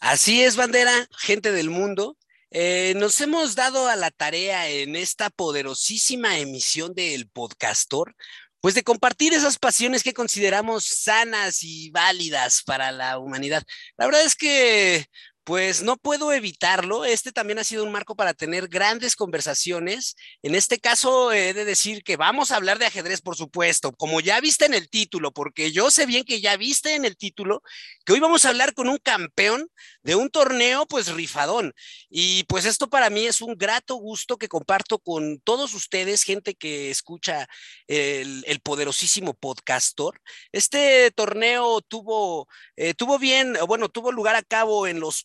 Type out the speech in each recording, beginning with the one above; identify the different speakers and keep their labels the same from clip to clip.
Speaker 1: Así es, bandera, gente del mundo. Eh, nos hemos dado a la tarea en esta poderosísima emisión del podcastor, pues de compartir esas pasiones que consideramos sanas y válidas para la humanidad. La verdad es que pues no puedo evitarlo. Este también ha sido un marco para tener grandes conversaciones. En este caso, he de decir que vamos a hablar de ajedrez, por supuesto, como ya viste en el título, porque yo sé bien que ya viste en el título que hoy vamos a hablar con un campeón de un torneo, pues rifadón. Y pues esto para mí es un grato gusto que comparto con todos ustedes, gente que escucha el, poderosísimo podcastor. Este torneo tuvo, eh, tuvo bien, bueno, tuvo lugar a cabo en los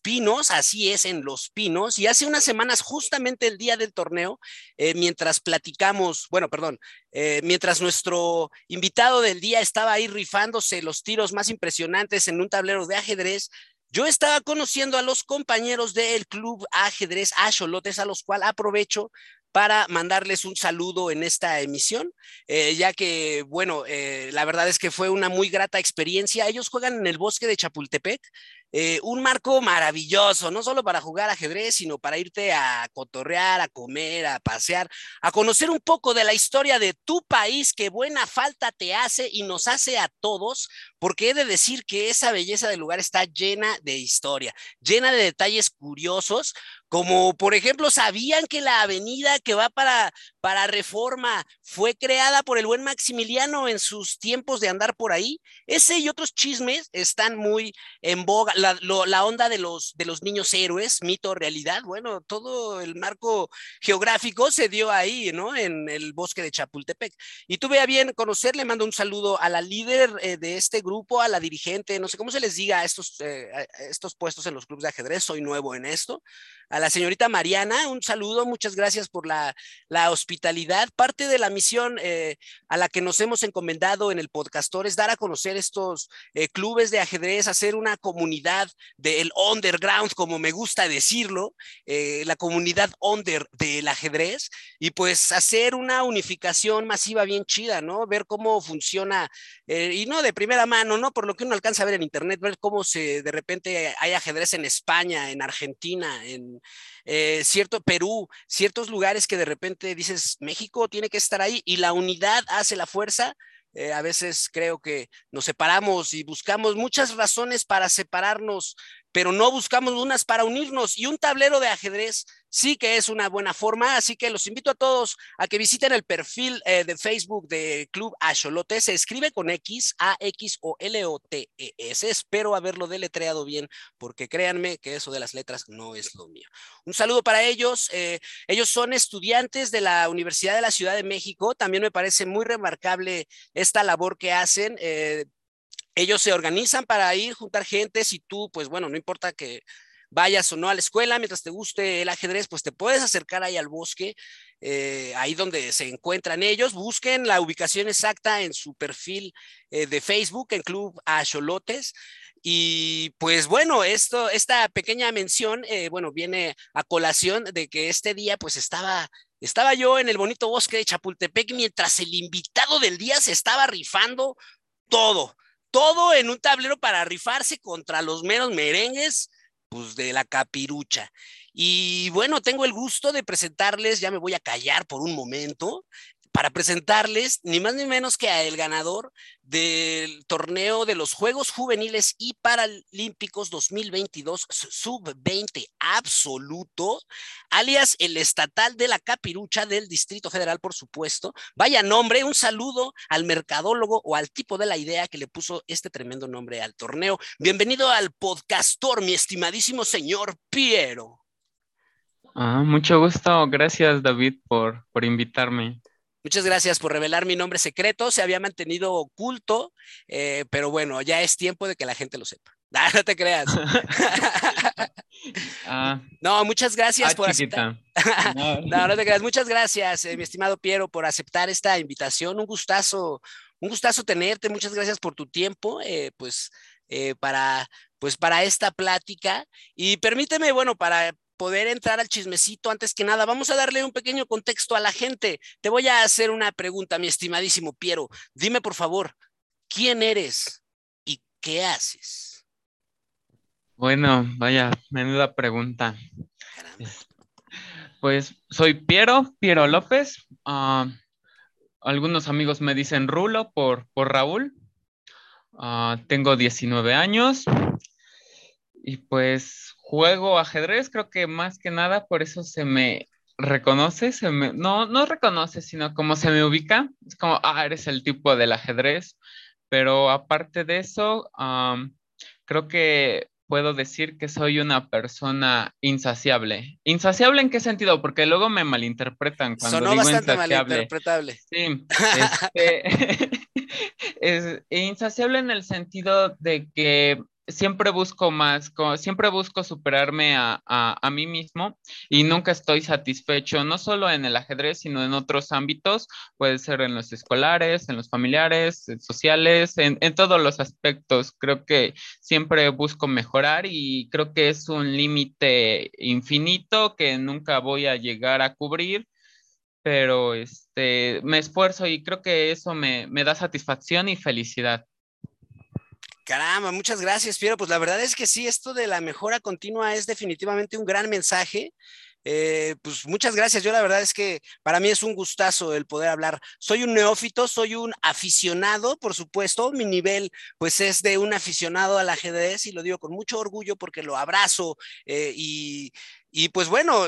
Speaker 1: así es, en Los Pinos. Y hace unas semanas, justamente el día del torneo, eh, mientras platicamos, bueno, perdón, eh, mientras nuestro invitado del día estaba ahí rifándose los tiros más impresionantes en un tablero de ajedrez, yo estaba conociendo a los compañeros del club ajedrez Acholotes, a los cuales aprovecho para mandarles un saludo en esta emisión, eh, ya que, bueno, la verdad es que fue una muy grata experiencia. Ellos juegan en el bosque de Chapultepec, eh, un marco maravilloso, no solo para jugar ajedrez, sino para irte a cotorrear, a comer, a pasear, a conocer un poco de la historia de tu país, que buena falta te hace y nos hace a todos, porque he de decir que esa belleza del lugar está llena de historia, llena de detalles curiosos, como por ejemplo, ¿sabían que la avenida que va para, para Reforma fue creada por el buen Maximiliano en sus tiempos de andar por ahí? Ese y otros chismes están muy en boga la, onda de los, de los niños héroes, mito, realidad, bueno, todo el marco geográfico se dio ahí, ¿no? En el bosque de Chapultepec. Y tuve a bien conocerle, mando un saludo a la líder eh, de este grupo, a la dirigente, no sé cómo se les diga a estos, eh, estos puestos en los clubes de ajedrez, soy nuevo en esto. A la señorita Mariana, un saludo, muchas gracias por la, hospitalidad. Parte de la misión eh, a la que nos hemos encomendado en el podcastor es dar a conocer estos clubes de ajedrez, hacer una comunidad del underground, como me gusta decirlo, eh, la comunidad under del ajedrez, y pues hacer una unificación masiva bien chida, ¿no? Ver cómo funciona, eh, y no de primera mano, ¿no? Por lo que uno alcanza a ver en internet, ver cómo se de repente hay ajedrez en España, en Argentina, en eh, cierto Perú, ciertos lugares que de repente dices, México tiene que estar ahí, y la unidad hace la fuerza eh, a veces creo que nos separamos y buscamos muchas razones para separarnos, pero no buscamos unas para unirnos. Y un tablero de ajedrez sí que es una buena forma, así que los invito a todos a que visiten el perfil eh, de Facebook de Club Acholote. Se escribe con X, A, X o L, O, T, E, S. Espero haberlo deletreado bien, porque créanme que eso de las letras no es lo mío. Un saludo para ellos. Eh, ellos son estudiantes de la Universidad de la Ciudad de México. También me parece muy remarcable esta labor que hacen. Eh, ellos se organizan para ir, juntar gente, si tú, pues bueno, no importa que vayas o no a la escuela, mientras te guste el ajedrez, pues te puedes acercar ahí al bosque, eh, ahí donde se encuentran ellos. Busquen la ubicación exacta en su perfil eh, de Facebook, en Club Acholotes. Y pues bueno, esto, esta pequeña mención, eh, bueno, viene a colación de que este día pues estaba, estaba yo en el bonito bosque de Chapultepec mientras el invitado del día se estaba rifando todo, todo en un tablero para rifarse contra los meros merengues pues, de la capirucha. Y bueno, tengo el gusto de presentarles, ya me voy a callar por un momento, para presentarles ni más ni menos que a el ganador del torneo de los Juegos Juveniles y Paralímpicos 2022 sub-20 absoluto, alias el estatal de la capirucha del Distrito Federal, por supuesto. Vaya nombre, un saludo al mercadólogo o al tipo de la idea que le puso este tremendo nombre al torneo. Bienvenido al podcastor, mi estimadísimo señor Piero.
Speaker 2: Ah, mucho gusto. Gracias, David, por, por invitarme.
Speaker 1: Muchas gracias por revelar mi nombre secreto. Se había mantenido oculto, eh, pero bueno, ya es tiempo de que la gente lo sepa. no te creas. Ah. no, muchas gracias ah, por aceptar. No. no. te creas. Muchas gracias, eh, mi estimado Piero, por aceptar esta invitación. Un gustazo, un gustazo tenerte. Muchas gracias por tu tiempo, eh, pues, para, pues, para esta plática. Y permíteme, bueno, para poder entrar al chismecito, antes que nada, vamos a darle un pequeño contexto a la gente. Te voy a hacer una pregunta, mi estimadísimo Piero. Dime, por favor, ¿quién eres y qué haces?
Speaker 2: Bueno, vaya, menuda pregunta. Pues soy Piero, Piero López. Ah, algunos amigos me dicen Rulo por, por Raúl. Ah, tengo 19 años y pues juego ajedrez, creo que más que nada por eso se me reconoce, se me, no, no reconoce, sino como se me ubica, es como, ah, eres el tipo del ajedrez, pero aparte de eso, creo que puedo decir que soy una persona insaciable. ¿Insaciable en qué sentido? Porque luego me malinterpretan cuando
Speaker 1: Sonó
Speaker 2: digo
Speaker 1: bastante
Speaker 2: insaciable.
Speaker 1: malinterpretable.
Speaker 2: Sí, este, es insaciable en el sentido de que siempre busco más, siempre busco superarme a, mí mismo y nunca estoy satisfecho, no solo en el ajedrez, sino en otros ámbitos, puede ser en los escolares, en los familiares, en sociales, en, todos los aspectos. Creo que siempre busco mejorar y creo que es un límite infinito que nunca voy a llegar a cubrir pero este, me esfuerzo y creo que eso me da satisfacción y felicidad.
Speaker 1: Caramba, muchas gracias, Piero. Pues la verdad es que sí, esto de la mejora continua es definitivamente un gran mensaje. Eh, pues muchas gracias. Yo la verdad es que para mí es un gustazo el poder hablar. Soy un neófito, soy un aficionado, por supuesto. Mi nivel pues es de un aficionado al ajedrez y lo digo con mucho orgullo porque lo abrazo eh, y, y pues bueno,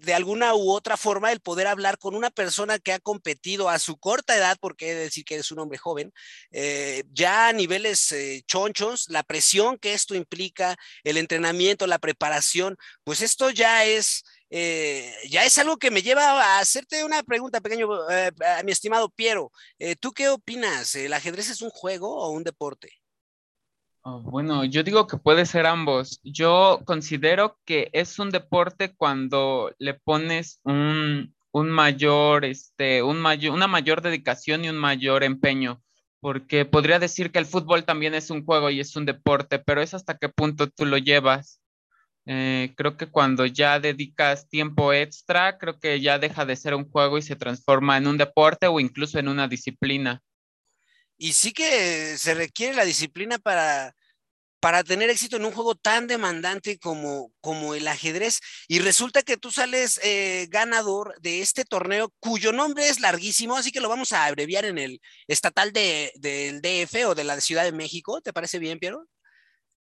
Speaker 1: de alguna u otra forma el poder hablar con una persona que ha competido a su corta edad, porque he de decir que es un hombre joven, eh, ya a niveles eh, chonchos, la presión que esto implica, el entrenamiento, la preparación, pues esto ya es... Eh, ya es algo que me lleva a hacerte una pregunta, pequeño, a mi estimado Piero. ¿Tú qué opinas? ¿El ajedrez es un juego o un deporte?
Speaker 2: Oh, bueno, yo digo que puede ser ambos. Yo considero que es un deporte cuando le pones un, mayor, este, un mayor, una mayor dedicación y un mayor empeño, porque podría decir que el fútbol también es un juego y es un deporte, pero es hasta qué punto tú lo llevas. Eh, creo que cuando ya dedicas tiempo extra, creo que ya deja de ser un juego y se transforma en un deporte o incluso en una disciplina.
Speaker 1: Y sí que se requiere la disciplina para, para tener éxito en un juego tan demandante como, como el ajedrez. Y resulta que tú sales eh, ganador de este torneo cuyo nombre es larguísimo, así que lo vamos a abreviar en el estatal de, del DF o de la Ciudad de México. ¿Te parece bien, Piero?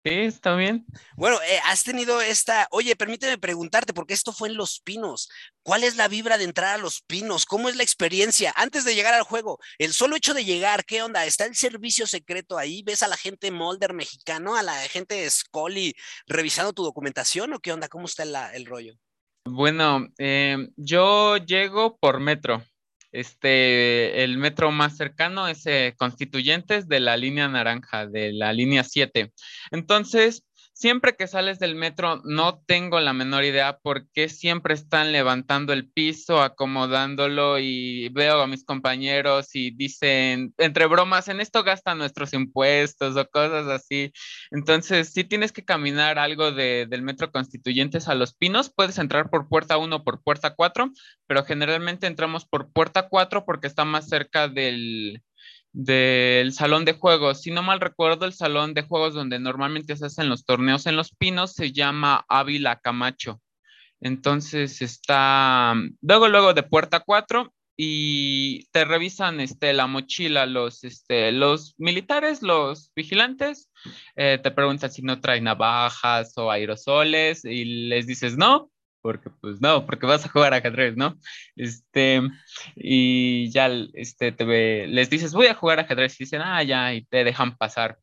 Speaker 2: Sí, está bien.
Speaker 1: Bueno, eh, has tenido esta, oye, permíteme preguntarte, porque esto fue en Los Pinos. ¿Cuál es la vibra de entrar a Los Pinos? ¿Cómo es la experiencia antes de llegar al juego? El solo hecho de llegar, ¿qué onda? ¿Está el servicio secreto ahí? ¿Ves a la gente Molder mexicano, a la gente Scully revisando tu documentación o qué onda? ¿Cómo está el rollo?
Speaker 2: Bueno, eh, yo llego por metro. Este, el metro más cercano es eh, Constituyentes de la línea naranja, de la línea 7. Entonces, Siempre que sales del metro, no tengo la menor idea por qué siempre están levantando el piso, acomodándolo y veo a mis compañeros y dicen, entre bromas, en esto gastan nuestros impuestos o cosas así. Entonces, si tienes que caminar algo del metro Constituyentes a Los Pinos, puedes entrar por puerta 1 o por puerta 4, pero generalmente entramos por puerta 4 porque está más cerca del, del salón de juegos. Si no mal recuerdo, el salón de juegos donde normalmente se hacen los torneos en Los Pinos se llama Ávila Camacho. Entonces está luego, luego de puerta 4 y te revisan este, la mochila los, este, los militares, los vigilantes, eh, te preguntan si no traen navajas o aerosoles y les dices no, porque pues no, porque vas a jugar ajedrez, ¿no? Este, y ya este, te ve, les dices, voy a jugar ajedrez, y dicen, ah, ya, y te dejan pasar.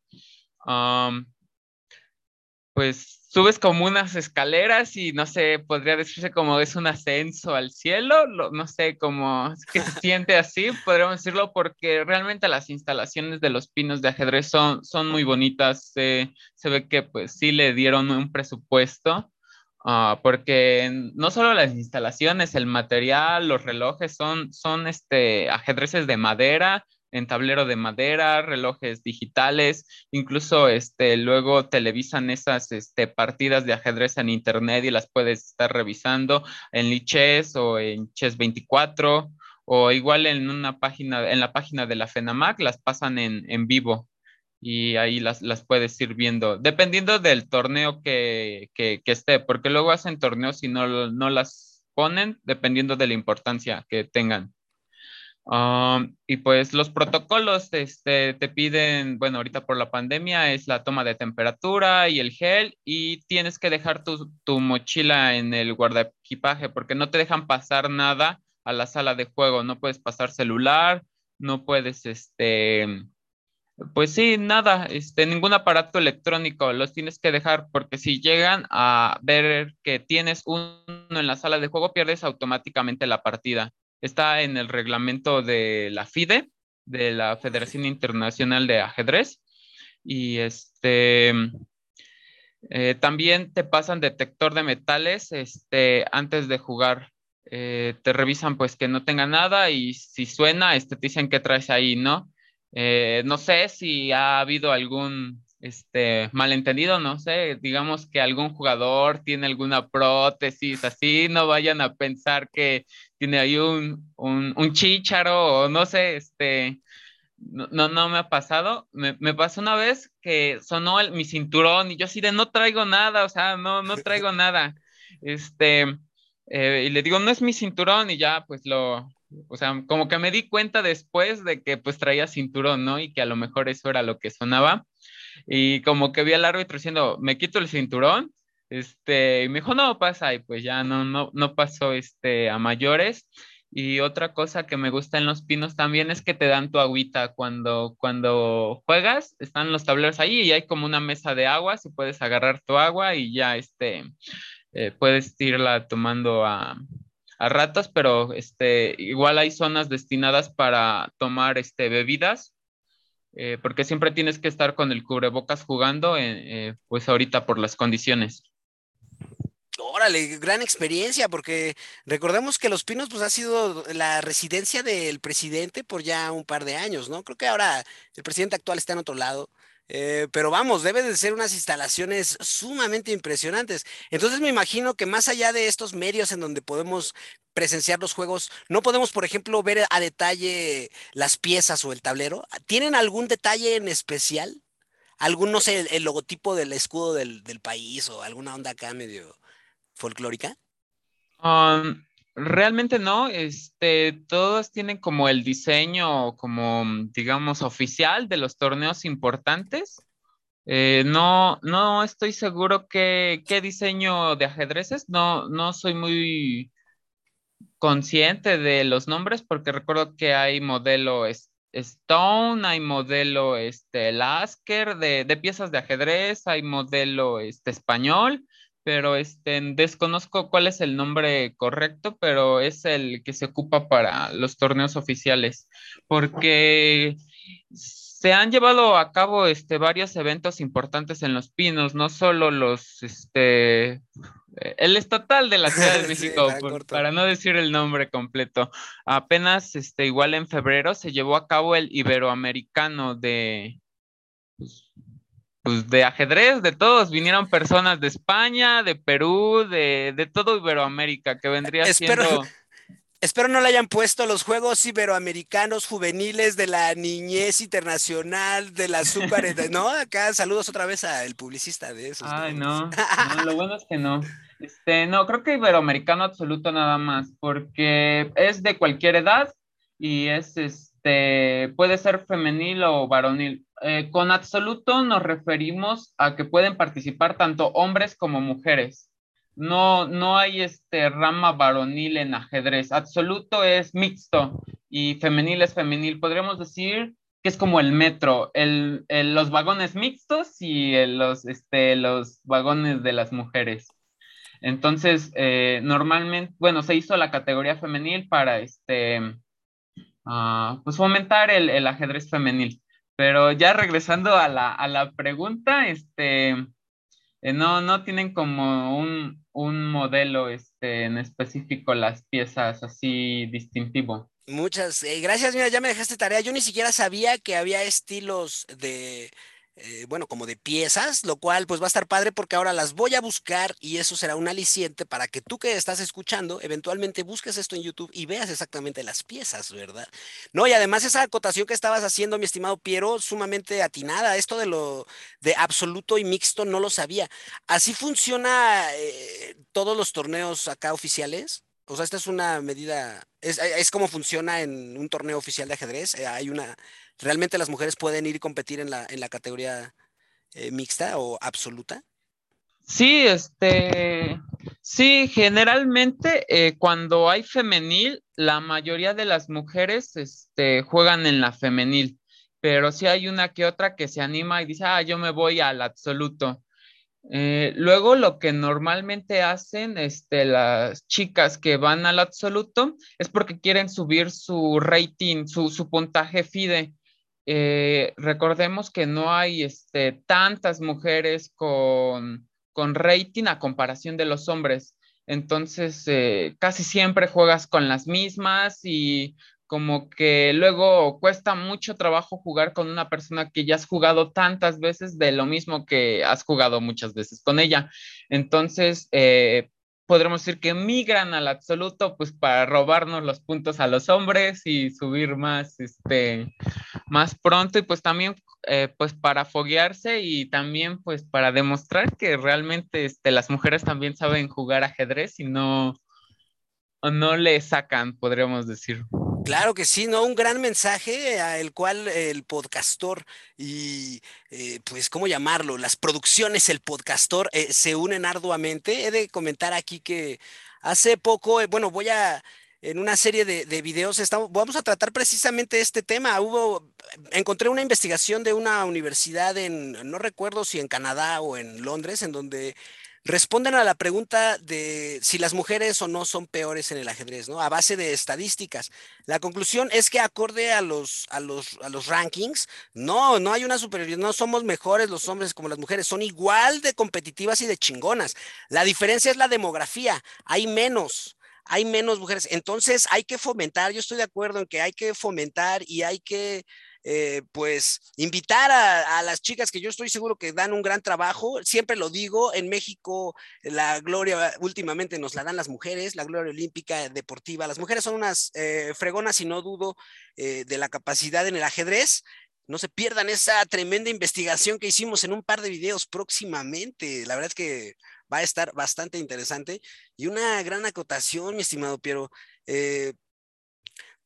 Speaker 2: pues subes como unas escaleras y no sé, podría decirse como es un ascenso al cielo, no sé, cómo es que se siente así, podríamos decirlo, porque realmente las instalaciones de los pinos de ajedrez son, son muy bonitas, se ve que pues sí le dieron un presupuesto Ah, porque no solo las instalaciones, el material, los relojes son, son este, ajedrezes de madera, en tablero de madera, relojes digitales, incluso este, luego televisan esas este, partidas de ajedrez en internet y las puedes estar revisando en Lichess o en Chess24 o igual en una página, en la página de la FENAMAC las pasan en, en vivo. Y ahí las, las puedes ir viendo, dependiendo del torneo que, que, esté, porque luego hacen torneos y no, no las ponen dependiendo de la importancia que tengan. Um, y pues los protocolos este, te piden, bueno, ahorita por la pandemia es la toma de temperatura y el gel y tienes que dejar tu, tu mochila en el guardaequipaje porque no te dejan pasar nada a la sala de juego, no puedes pasar celular, no puedes, este, pues sí, nada, este, ningún aparato electrónico, los tienes que dejar porque si llegan a ver que tienes uno en la sala de juego, pierdes automáticamente la partida. Está en el reglamento de la FIDE, de la Federación Internacional de Ajedrez. Y este, eh, también te pasan detector de metales este, antes de jugar. Eh, te revisan pues que no tenga nada y si suena, este, te dicen qué traes ahí, ¿no? Eh, no sé si ha habido algún este, malentendido, no sé, digamos que algún jugador tiene alguna prótesis, así, no vayan a pensar que tiene ahí un, un, chícharo o no sé, este, no, no, me ha pasado. Me, me, pasó una vez que sonó el, mi cinturón y yo así de no traigo nada, o sea, no, no traigo nada. Este, eh, y le digo, no es mi cinturón y ya pues lo, o sea, como que me di cuenta después de que pues traía cinturón, ¿no? Y que a lo mejor eso era lo que sonaba. Y como que vi al árbitro diciendo, me quito el cinturón. Este, y me dijo, no pasa, y pues ya no, no, no pasó este, a mayores. Y otra cosa que me gusta en los pinos también es que te dan tu agüita cuando, cuando juegas, están los tableros ahí y hay como una mesa de agua, si puedes agarrar tu agua y ya este, eh, puedes irla tomando a, a ratos, pero este, igual hay zonas destinadas para tomar este, bebidas, eh, porque siempre tienes que estar con el cubrebocas jugando, eh, eh, pues ahorita por las condiciones.
Speaker 1: Órale, gran experiencia, porque recordemos que Los Pinos pues ha sido la residencia del presidente por ya un par de años, ¿no? Creo que ahora el presidente actual está en otro lado, eh, pero vamos, debe de ser unas instalaciones sumamente impresionantes. Entonces me imagino que más allá de estos medios en donde podemos presenciar los juegos, no podemos, por ejemplo, ver a detalle las piezas o el tablero. ¿Tienen algún detalle en especial? ¿Algún, no sé, el, logotipo del escudo del, país o alguna onda acá medio folclórica?
Speaker 2: Um, Realmente no, este, todos tienen como el diseño, como digamos, oficial de los torneos importantes. Eh, no, no estoy seguro qué, diseño de ajedrez es, no, no soy muy consciente de los nombres porque recuerdo que hay modelo Stone, hay modelo este, Lasker de, de piezas de ajedrez, hay modelo este, español pero este, desconozco cuál es el nombre correcto, pero es el que se ocupa para los torneos oficiales, porque se han llevado a cabo este, varios eventos importantes en Los Pinos, no solo los, este, el estatal de la Ciudad de México, para no decir el nombre completo. Apenas, este, igual en febrero se llevó a cabo el Iberoamericano de, pues, pues de ajedrez, de todos, vinieron personas de España, de Perú, de, de todo Iberoamérica, que vendría espero, siendo...
Speaker 1: Espero no le hayan puesto los Juegos Iberoamericanos Juveniles de la Niñez Internacional de la Super, ¿no? Acá saludos otra vez al publicista de esos.
Speaker 2: Ay, no, no, lo bueno es que no. Este, no, creo que Iberoamericano absoluto nada más, porque es de cualquier edad y es, este, puede ser femenil o varonil. Eh, con absoluto nos referimos a que pueden participar tanto hombres como mujeres. No, no hay este rama varonil en ajedrez. Absoluto es mixto y femenil es femenil. Podríamos decir que es como el metro, el, los vagones mixtos y los, este, los vagones de las mujeres. Entonces, eh, normalmente, bueno, se hizo la categoría femenil para este, ah, pues fomentar el, el ajedrez femenil. Pero ya regresando a la, a la pregunta, este, eh, no, no tienen como un, un modelo este, en específico las piezas así distintivo.
Speaker 1: Muchas eh, gracias, mira, ya me dejaste tarea. Yo ni siquiera sabía que había estilos de, eh, bueno, como de piezas, lo cual pues va a estar padre porque ahora las voy a buscar y eso será un aliciente para que tú que estás escuchando eventualmente busques esto en YouTube y veas exactamente las piezas, ¿verdad? No, y además esa acotación que estabas haciendo, mi estimado Piero, sumamente atinada, esto de lo de absoluto y mixto no lo sabía. ¿Así funciona eh, todos los torneos acá oficiales? O sea, esta es una medida, es, es como funciona en un torneo oficial de ajedrez. Eh, hay una, realmente las mujeres pueden ir y competir en la, en la categoría eh, mixta o absoluta.
Speaker 2: Sí, este, sí, generalmente eh, cuando hay femenil, la mayoría de las mujeres este, juegan en la femenil, pero sí hay una que otra que se anima y dice, ah, yo me voy al absoluto. Eh, luego lo que normalmente hacen este, las chicas que van al absoluto es porque quieren subir su rating, su, puntaje FIDE. Eh, recordemos que no hay este, tantas mujeres con, rating a comparación de los hombres. Entonces, eh, casi siempre juegas con las mismas y como que luego cuesta mucho trabajo jugar con una persona que ya has jugado tantas veces de lo mismo que has jugado muchas veces con ella. Entonces, eh, podremos decir que migran al absoluto, pues para robarnos los puntos a los hombres y subir más, este, más pronto y pues también, eh, pues para foguearse y también pues para demostrar que realmente este, las mujeres también saben jugar ajedrez y no, no le sacan, podríamos decir.
Speaker 1: Claro que sí, ¿no? Un gran mensaje al cual el podcastor y, eh, pues, ¿cómo llamarlo? Las producciones, el podcastor eh, se unen arduamente. He de comentar aquí que hace poco, bueno, voy a, en una serie de, de videos, estamos, vamos a tratar precisamente este tema. Hubo, encontré una investigación de una universidad en, no recuerdo si en Canadá o en Londres, en donde responden a la pregunta de si las mujeres o no son peores en el ajedrez, ¿no? A base de estadísticas. La conclusión es que acorde a los, a los, a los rankings, no, no hay una superioridad, no somos mejores los hombres como las mujeres, son igual de competitivas y de chingonas. La diferencia es la demografía, hay menos hay menos mujeres. Entonces hay que fomentar, yo estoy de acuerdo en que hay que fomentar y hay que eh, pues invitar a, las chicas que yo estoy seguro que dan un gran trabajo. Siempre lo digo, en México la gloria últimamente nos la dan las mujeres, la gloria olímpica deportiva. Las mujeres son unas eh, fregonas y no dudo eh, de la capacidad en el ajedrez. No se pierdan esa tremenda investigación que hicimos en un par de videos próximamente. La verdad es que va a estar bastante interesante. Y una gran acotación, mi estimado Piero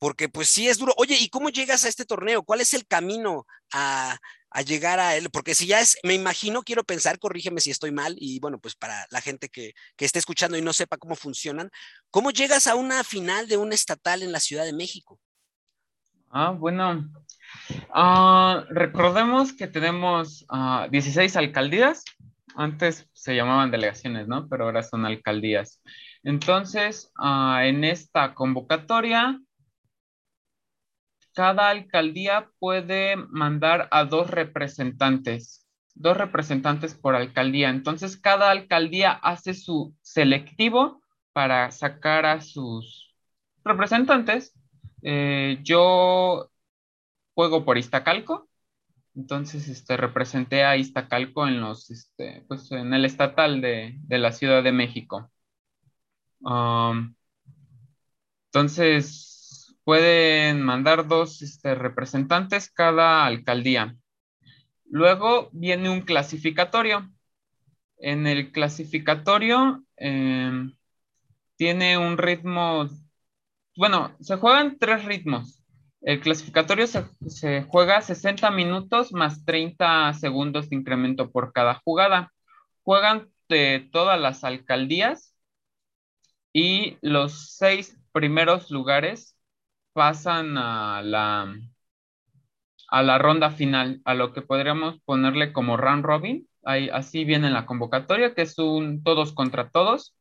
Speaker 1: porque pues sí es duro. Oye, ¿y cómo llegas a este torneo? ¿Cuál es el camino a, llegar a él? Porque si ya es, me imagino, quiero pensar, corrígeme si estoy mal, y bueno, pues para la gente que, que esté escuchando y no sepa cómo funcionan, ¿cómo llegas a una final de un estatal en la Ciudad de México?
Speaker 2: Ah, bueno, ah, recordemos que tenemos 16 ah, alcaldías, antes se llamaban delegaciones, ¿no? Pero ahora son alcaldías. Entonces, ah, en esta convocatoria cada alcaldía puede mandar a dos representantes, dos representantes por alcaldía. Entonces, cada alcaldía hace su selectivo para sacar a sus representantes. Eh, yo juego por Iztacalco, entonces este, representé a Iztacalco en, los, este, pues, en el estatal de, la Ciudad de México. Entonces, pueden mandar dos este, representantes cada alcaldía. Luego viene un clasificatorio. En el clasificatorio em, tiene un ritmo, bueno, se juegan tres ritmos. El clasificatorio se, juega 60 minutos más 30 segundos de incremento por cada jugada. Juegan de todas las alcaldías y los seis primeros lugares pasan a la, a la ronda final, a lo que podríamos ponerle como round robin. Ahí, así viene la convocatoria, que es un todos contra todos.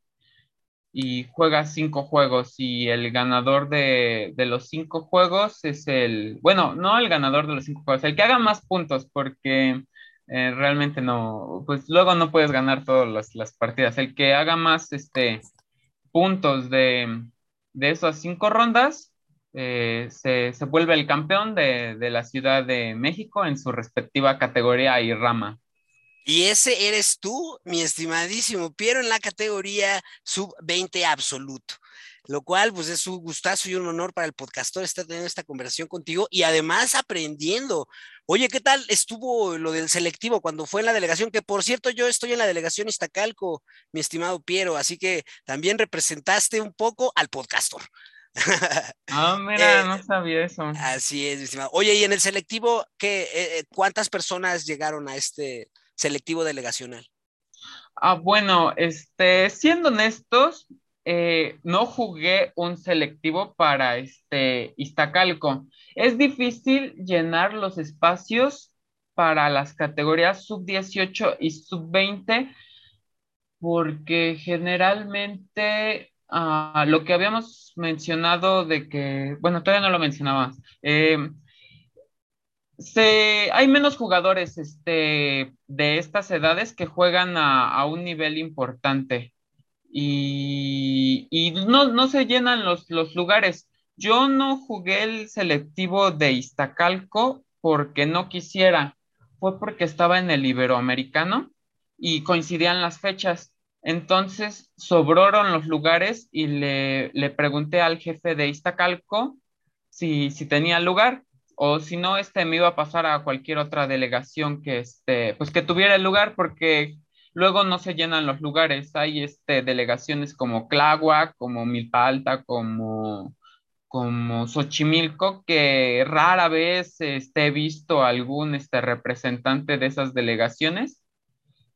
Speaker 2: Y juega cinco juegos y el ganador de, los cinco juegos es el, bueno, no el ganador de los cinco juegos, el que haga más puntos, porque eh, realmente no, pues luego no puedes ganar todas las, partidas. El que haga más este, puntos de, de esas cinco rondas eh, se, vuelve el campeón de, de, la Ciudad de México en su respectiva categoría y rama.
Speaker 1: Y ese eres tú, mi estimadísimo Piero, en la categoría sub-20 absoluto lo cual pues es un gustazo y un honor para el podcastor estar teniendo esta conversación contigo y además aprendiendo. Oye, ¿qué tal estuvo lo del selectivo cuando fue en la delegación? Que por cierto, yo estoy en la delegación Iztacalco, mi estimado Piero, así que también representaste un poco al podcastor.
Speaker 2: Ah, mira, eh, no sabía eso.
Speaker 1: Así es, mi estimado. Oye, y en el selectivo, ¿qué, eh, eh, ¿cuántas personas llegaron a este selectivo delegacional?
Speaker 2: Ah, bueno, este, siendo honestos, eh, no jugué un selectivo para este Iztacalco. Es difícil llenar los espacios para las categorías sub 18 y sub 20 porque generalmente ah, lo que habíamos mencionado de que, bueno, todavía no lo mencionabas, eh, hay menos jugadores este, de estas edades que juegan a un nivel importante y, no, se llenan los, los lugares. Yo no jugué el selectivo de Iztacalco porque no quisiera, fue porque estaba en el Iberoamericano y coincidían las fechas. Entonces sobraron los lugares y le, le pregunté al jefe de Iztacalco si, si tenía lugar o si no, este me iba a pasar a cualquier otra delegación que, este, pues que tuviera el lugar porque Luego no se llenan los lugares, hay este, delegaciones como Tláhuac, como Milpa Alta, como, como Xochimilco, que rara vez este, he visto algún este, representante de esas delegaciones.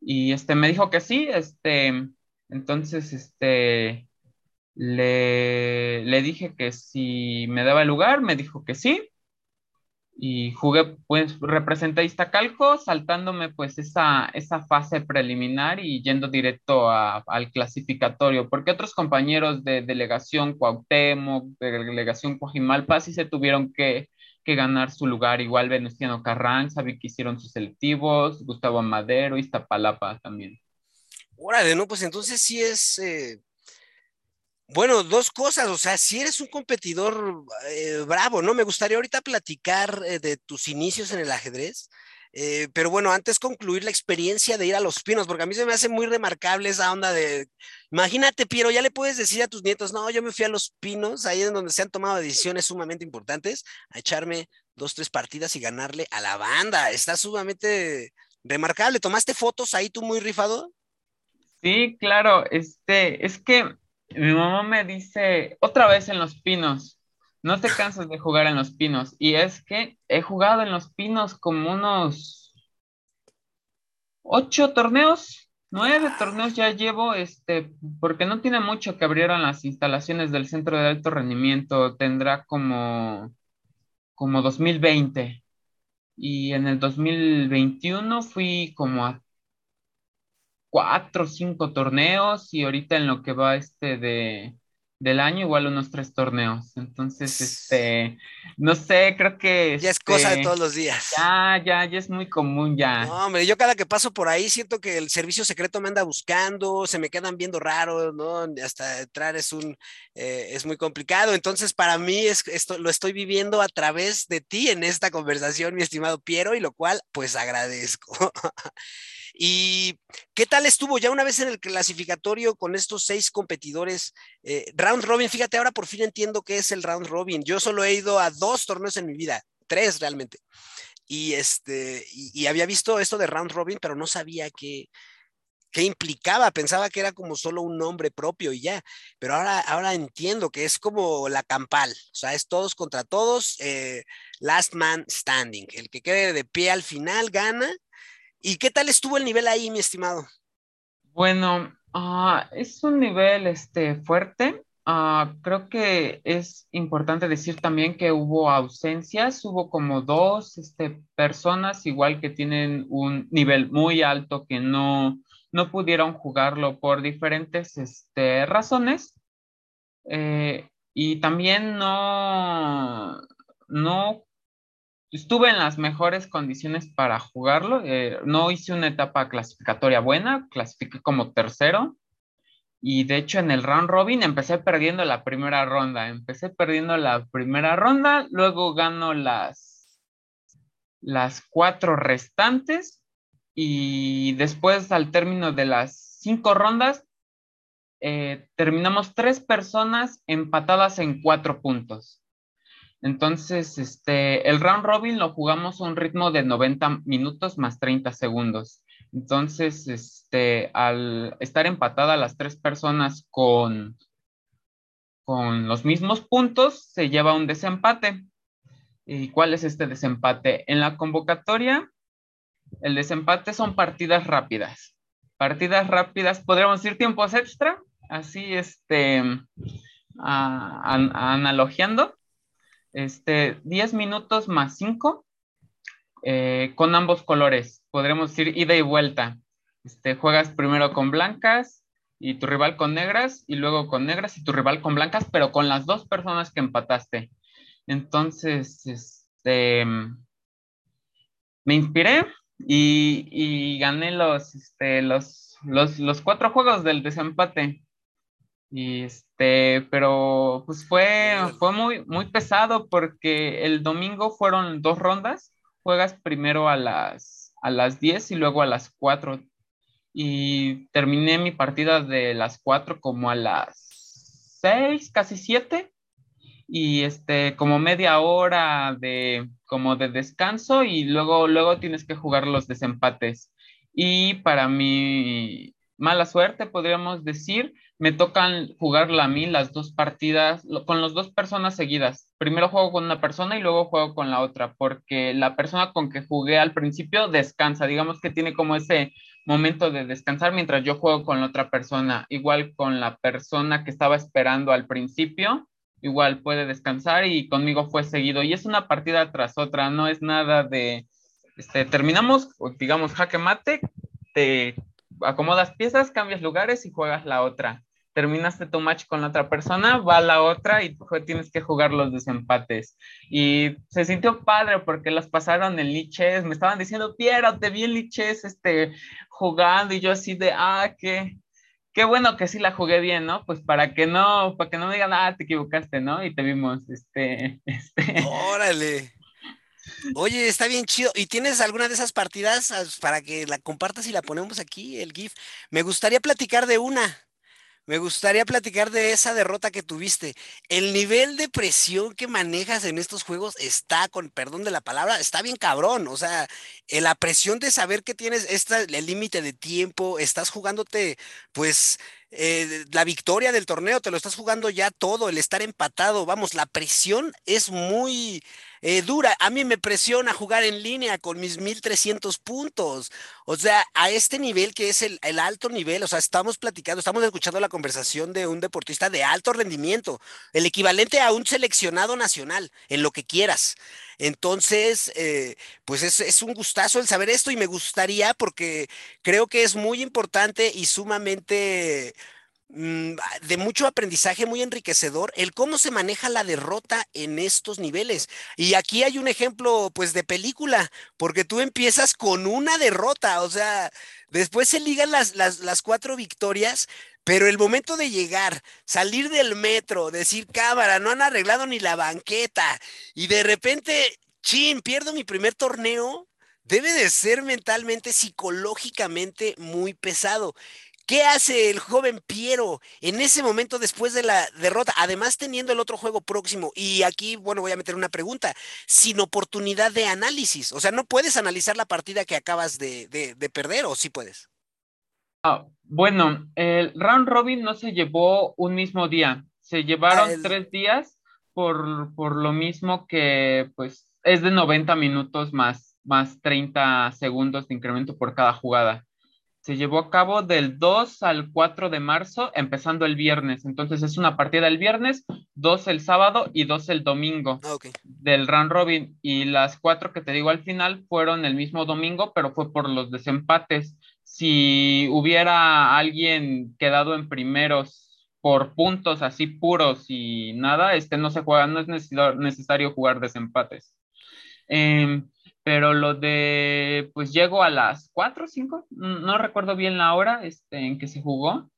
Speaker 2: Y este, me dijo que sí, este, entonces este, le, le dije que si me daba el lugar, me dijo que sí y jugué, pues representé a Iztacalco saltándome pues esa, esa fase preliminar y yendo directo al clasificatorio, porque otros compañeros de delegación Cuauhtémoc, de delegación Coajimalpa, sí se tuvieron que, ganar su lugar, igual Venustiano Carranza, vi que hicieron sus selectivos, Gustavo Madero, Iztapalapa también.
Speaker 1: Órale, no, pues entonces sí es... Eh, bueno, dos cosas, o sea, si eres un competidor eh, bravo, ¿no? Me gustaría ahorita platicar eh, de tus inicios en el ajedrez, eh, pero bueno, antes concluir la experiencia de ir a Los Pinos, porque a mí se me hace muy remarcable esa onda de, imagínate, Piero, ya le puedes decir a tus nietos, no, yo me fui a Los Pinos, ahí es donde se han tomado decisiones sumamente importantes, a echarme dos, tres partidas y ganarle a la banda. Está sumamente remarcable. ¿Tomaste fotos ahí tú muy rifado?
Speaker 2: Sí, claro, este, es que mi mamá me dice, otra vez en los pinos, no te cansas de jugar en los pinos. Y es que he jugado en los pinos como unos ocho torneos, nueve torneos ya llevo, este, porque no tiene mucho que abrieron las instalaciones del centro de alto rendimiento, tendrá como, como 2020. Y en el 2021 fui como a cuatro o cinco torneos y ahorita en lo que va este de, del año igual unos tres torneos. Entonces, este, no sé, creo que...
Speaker 1: Ya es cosa de todos los días.
Speaker 2: Ya, ya, ya es muy común ya.
Speaker 1: No, hombre, yo cada que paso por ahí siento que el servicio secreto me anda buscando, se me quedan viendo raro, ¿no? Hasta entrar es un, eh, es muy complicado. Entonces, para mí es, esto, lo estoy viviendo a través de ti en esta conversación, mi estimado Piero, y lo cual, pues agradezco. ¿Y qué tal estuvo ya una vez en el clasificatorio con estos seis competidores? Eh, round Robin, fíjate, ahora por fin entiendo qué es el Round Robin. Yo solo he ido a dos torneos en mi vida, tres realmente. Y, este, y, había visto esto de Round Robin, pero no sabía qué, qué implicaba. Pensaba que era como solo un nombre propio y ya. Pero ahora, ahora entiendo que es como la campal. O sea, es todos contra todos. Eh, last man standing. El que quede de pie al final gana ¿Y qué tal estuvo el nivel ahí, mi estimado?
Speaker 2: Bueno, ah, es un nivel este, fuerte. Ah, creo que es importante decir también que hubo ausencias, hubo como dos este, personas igual que tienen un nivel muy alto que no, no pudieron jugarlo por diferentes este, razones. Eh, y también no, no estuve en las mejores condiciones para jugarlo. Eh, no hice una etapa clasificatoria buena, clasifiqué como tercero. Y de hecho en el round robin empecé perdiendo la primera ronda. Empecé perdiendo la primera ronda, luego gano las, las cuatro restantes y después al término de las cinco rondas eh, terminamos tres personas empatadas en cuatro puntos. Entonces, este, el round robin lo jugamos a un ritmo de 90 minutos más 30 segundos. Entonces, este, al estar empatadas las tres personas con, con los mismos puntos, se lleva un desempate. ¿Y cuál es este desempate? En la convocatoria, el desempate son partidas rápidas. Partidas rápidas, podríamos decir tiempos extra, así, este, analogiando este, 10 minutos más 5 eh, con ambos colores. Podremos decir ida y vuelta. Este, juegas primero con blancas y tu rival con negras y luego con negras y tu rival con blancas, pero con las dos personas que empataste. Entonces, este, me inspiré y, gané los, este, los, los, los cuatro juegos del desempate. Y este, pero pues fue, fue muy, muy pesado porque el domingo fueron dos rondas. Juegas primero a las, a las 10 y luego a las 4. Y terminé mi partida de las 4 como a las 6, casi 7. Y este, como media hora de, como de descanso y luego, luego tienes que jugar los desempates. Y para mi mala suerte, podríamos decir, me tocan jugarla a mí las dos partidas con las dos personas seguidas. Primero juego con una persona y luego juego con la otra, porque la persona con que jugué al principio descansa, digamos que tiene como ese momento de descansar mientras yo juego con la otra persona. Igual con la persona que estaba esperando al principio, igual puede descansar y conmigo fue seguido. Y es una partida tras otra, no es nada de, este, terminamos, digamos, jaque mate, te acomodas piezas, cambias lugares y juegas la otra terminaste tu match con la otra persona, va la otra y tienes que jugar los desempates. Y se sintió padre porque las pasaron en liches, me estaban diciendo, Piero, te vi en liches este, jugando y yo así de, ah, qué, qué bueno que sí la jugué bien, ¿no? Pues para que no, para que no me digan, ah, te equivocaste, ¿no? Y te vimos, este, este.
Speaker 1: Órale. Oye, está bien chido. ¿Y tienes alguna de esas partidas para que la compartas y la ponemos aquí, el GIF? Me gustaría platicar de una. Me gustaría platicar de esa derrota que tuviste. El nivel de presión que manejas en estos juegos está, con perdón de la palabra, está bien cabrón. O sea, eh, la presión de saber que tienes esta, el límite de tiempo, estás jugándote, pues, eh, la victoria del torneo, te lo estás jugando ya todo, el estar empatado. Vamos, la presión es muy, eh, dura. A mí me presiona jugar en línea con mis 1300 puntos. O sea, a este nivel que es el, alto nivel, o sea, estamos platicando, estamos escuchando la conversación de un deportista de alto rendimiento, el equivalente a un seleccionado nacional, en lo que quieras. Entonces, eh, pues es, es, un gustazo el saber esto y me gustaría porque creo que es muy importante y sumamente de mucho aprendizaje, muy enriquecedor, el cómo se maneja la derrota en estos niveles. Y aquí hay un ejemplo, pues, de película, porque tú empiezas con una derrota, o sea, después se ligan las, las, las cuatro victorias, pero el momento de llegar, salir del metro, decir, cámara, no han arreglado ni la banqueta, y de repente, chin, pierdo mi primer torneo, debe de ser mentalmente, psicológicamente muy pesado. ¿Qué hace el joven Piero en ese momento después de la derrota? Además teniendo el otro juego próximo. Y aquí, bueno, voy a meter una pregunta, sin oportunidad de análisis. O sea, no puedes analizar la partida que acabas de, perder o sí puedes.
Speaker 2: Ah, bueno, el round robin no se llevó un mismo día, se llevaron ah, tres días por, por, lo mismo que pues es de 90 minutos más, más 30 segundos de incremento por cada jugada se llevó a cabo del 2 al 4 de marzo, empezando el viernes. Entonces es una partida el viernes, dos el sábado y dos el domingo
Speaker 1: ah,
Speaker 2: del round robin. Y las cuatro que te digo al final fueron el mismo domingo, pero fue por los desempates. Si hubiera alguien quedado en primeros por puntos así puros y nada, este no se juega, no es necesario, jugar desempates. Eh, pero lo de, pues llego a las 4 o 5, no recuerdo bien la hora este, en que se jugó,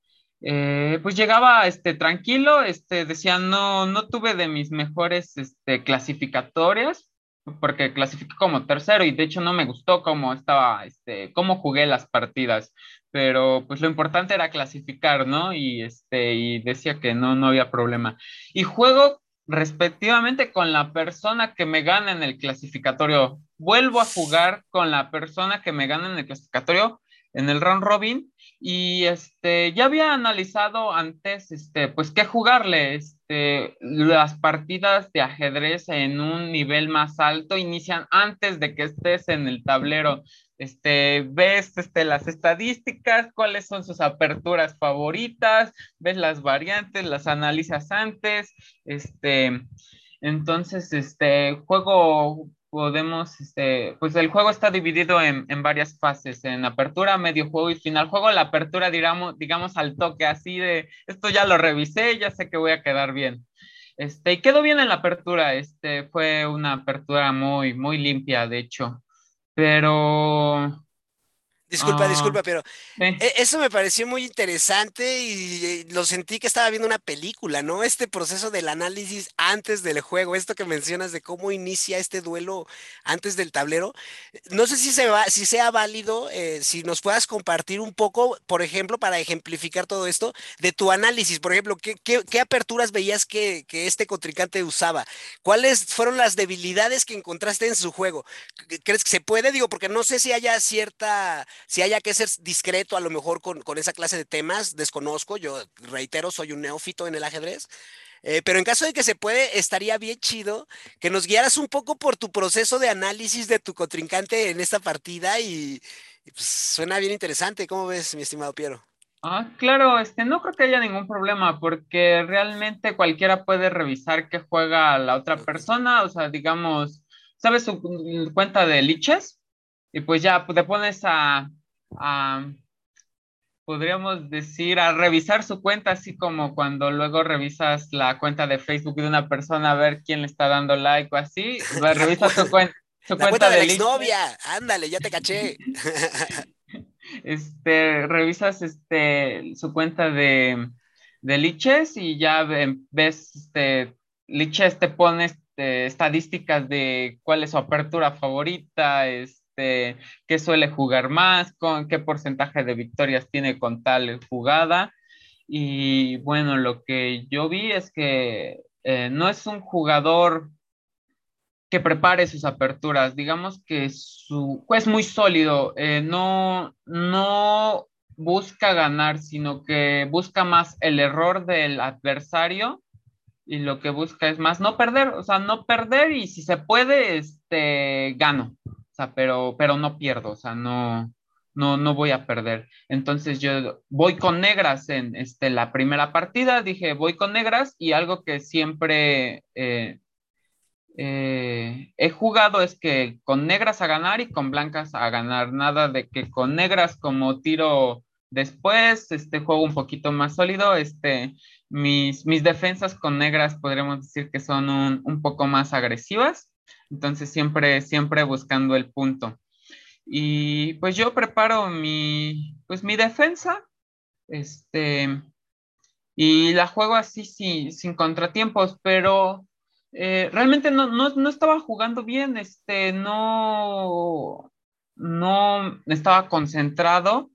Speaker 2: eh, pues llegaba este, tranquilo, este, decía, no, no tuve de mis mejores este, clasificatorias, porque clasifiqué como tercero y de hecho no me gustó cómo estaba, este, cómo jugué las partidas, pero pues lo importante era clasificar, ¿no? Y, este, y decía que no, no había problema. Y juego respectivamente con la persona que me gana en el clasificatorio. Vuelvo a jugar con la persona que me gana en el clasificatorio en el round robin y este ya había analizado antes este pues qué jugarle este las partidas de ajedrez en un nivel más alto inician antes de que estés en el tablero. Este ves este las estadísticas cuáles son sus aperturas favoritas ves las variantes las analizas antes este entonces este juego podemos, este, pues el juego está dividido en, varias fases, en apertura, medio juego y final juego. La apertura, digamos, digamos al toque, así de, esto ya lo revisé, ya sé que voy a quedar bien. Este, y quedó bien en la apertura, este, fue una apertura muy, muy limpia, de hecho, pero
Speaker 1: Disculpa, disculpa, ah, pero e, eso me pareció muy interesante y lo sentí que estaba viendo una película, ¿no? Este proceso del análisis antes del juego, esto que mencionas de cómo inicia este duelo antes del tablero. No sé si, se va, si sea válido, eh, si nos puedas compartir un poco, por ejemplo, para ejemplificar todo esto, de tu análisis. Por ejemplo, ¿qué, qué, aperturas veías que, que este contrincante usaba? ¿Cuáles fueron las debilidades que encontraste en su juego? ¿Crees que se puede? Digo, porque no sé si haya cierta si haya que ser discreto a lo mejor con, esa clase de temas, desconozco, yo reitero, soy un neófito en el ajedrez. Eh, pero en caso de que se puede, estaría bien chido que nos guiaras un poco por tu proceso de análisis de tu contrincante en esta partida y, pues, suena bien interesante. ¿Cómo ves, mi estimado Piero?
Speaker 2: Ah, claro, este, no creo que haya ningún problema porque realmente cualquiera puede revisar qué juega la otra persona, o sea, digamos, ¿sabes su cuenta de liches? Y pues ya te pones a, podríamos decir, a revisar su cuenta, así como cuando luego revisas la cuenta de Facebook de una persona a ver quién le está dando like o así, revisas su, cuenta
Speaker 1: su cuenta, de, la exnovia, ándale, ya te caché.
Speaker 2: este, revisas este, su cuenta de, de liches y ya ves, este, liches te pones este, estadísticas de cuál es su apertura favorita, es este, qué suele jugar más, con qué porcentaje de victorias tiene con tal jugada. Y bueno, lo que yo vi es que eh, no es un jugador que prepare sus aperturas, digamos que su, es muy sólido, eh, no, no busca ganar, sino que busca más el error del adversario y lo que busca es más no perder, o sea, no perder y si se puede, este, gano pero, pero no pierdo, o sea, no, no, no voy a perder. Entonces yo voy con negras en este, la primera partida, dije voy con negras y algo que siempre eh, eh, he jugado es que con negras a ganar y con blancas a ganar, nada de que con negras como tiro después, este juego un poquito más sólido, este, mis, mis defensas con negras podríamos decir que son un, un poco más agresivas entonces siempre, siempre buscando el punto. Y pues yo preparo mi, pues mi defensa, este, y la juego así sin contratiempos, pero eh, realmente no, no, estaba jugando bien, este, no, no estaba concentrado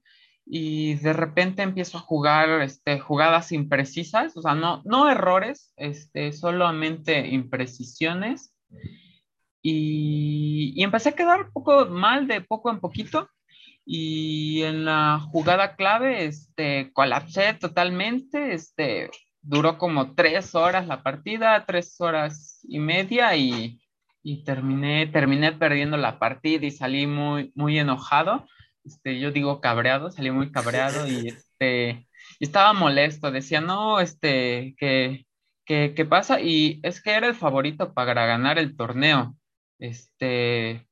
Speaker 2: y de repente empiezo a jugar este, jugadas imprecisas, o sea, no, no errores, este, solamente imprecisiones y, empecé a quedar un poco mal de poco en poquito y en la jugada clave este, colapsé totalmente, este, duró como tres horas la partida, tres horas y media y, y terminé, terminé perdiendo la partida y salí muy, muy enojado, este, yo digo cabreado, salí muy cabreado y este, estaba molesto, decía, no, este, ¿qué, qué, qué pasa? Y es que era el favorito para ganar el torneo este,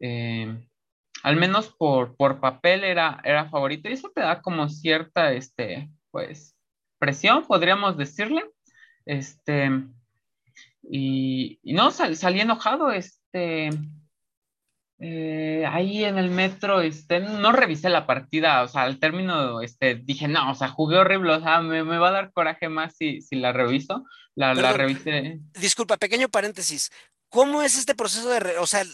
Speaker 2: eh, al menos por, por papel era, era favorito. Y eso te da como cierta, este, pues, presión, podríamos decirle, este, y, y no, salí enojado, este, Eh, ahí en el metro, este, no revisé la partida, o sea, al término, este, dije, no, o sea, jugué horrible, o sea, me, va a dar coraje más si, si la reviso, la, la revisé.
Speaker 1: Disculpa, pequeño paréntesis, ¿cómo es este proceso de, o sea,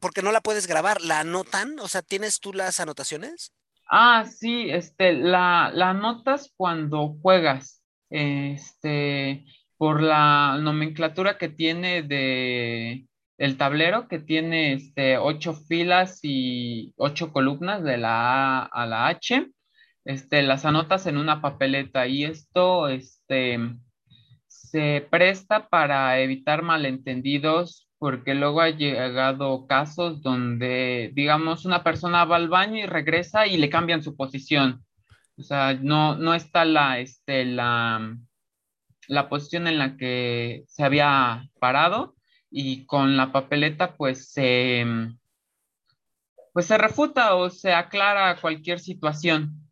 Speaker 1: porque no la puedes grabar, la anotan, o sea, ¿tienes tú las anotaciones?
Speaker 2: Ah, sí, este, la, la anotas cuando juegas, este, por la nomenclatura que tiene de el tablero que tiene este, ocho filas y ocho columnas de la A a la H, este, las anotas en una papeleta y esto este, se presta para evitar malentendidos porque luego ha llegado casos donde, digamos, una persona va al baño y regresa y le cambian su posición. O sea, no, no está la, este, la, la posición en la que se había parado y con la papeleta pues se, pues se refuta o se aclara cualquier situación.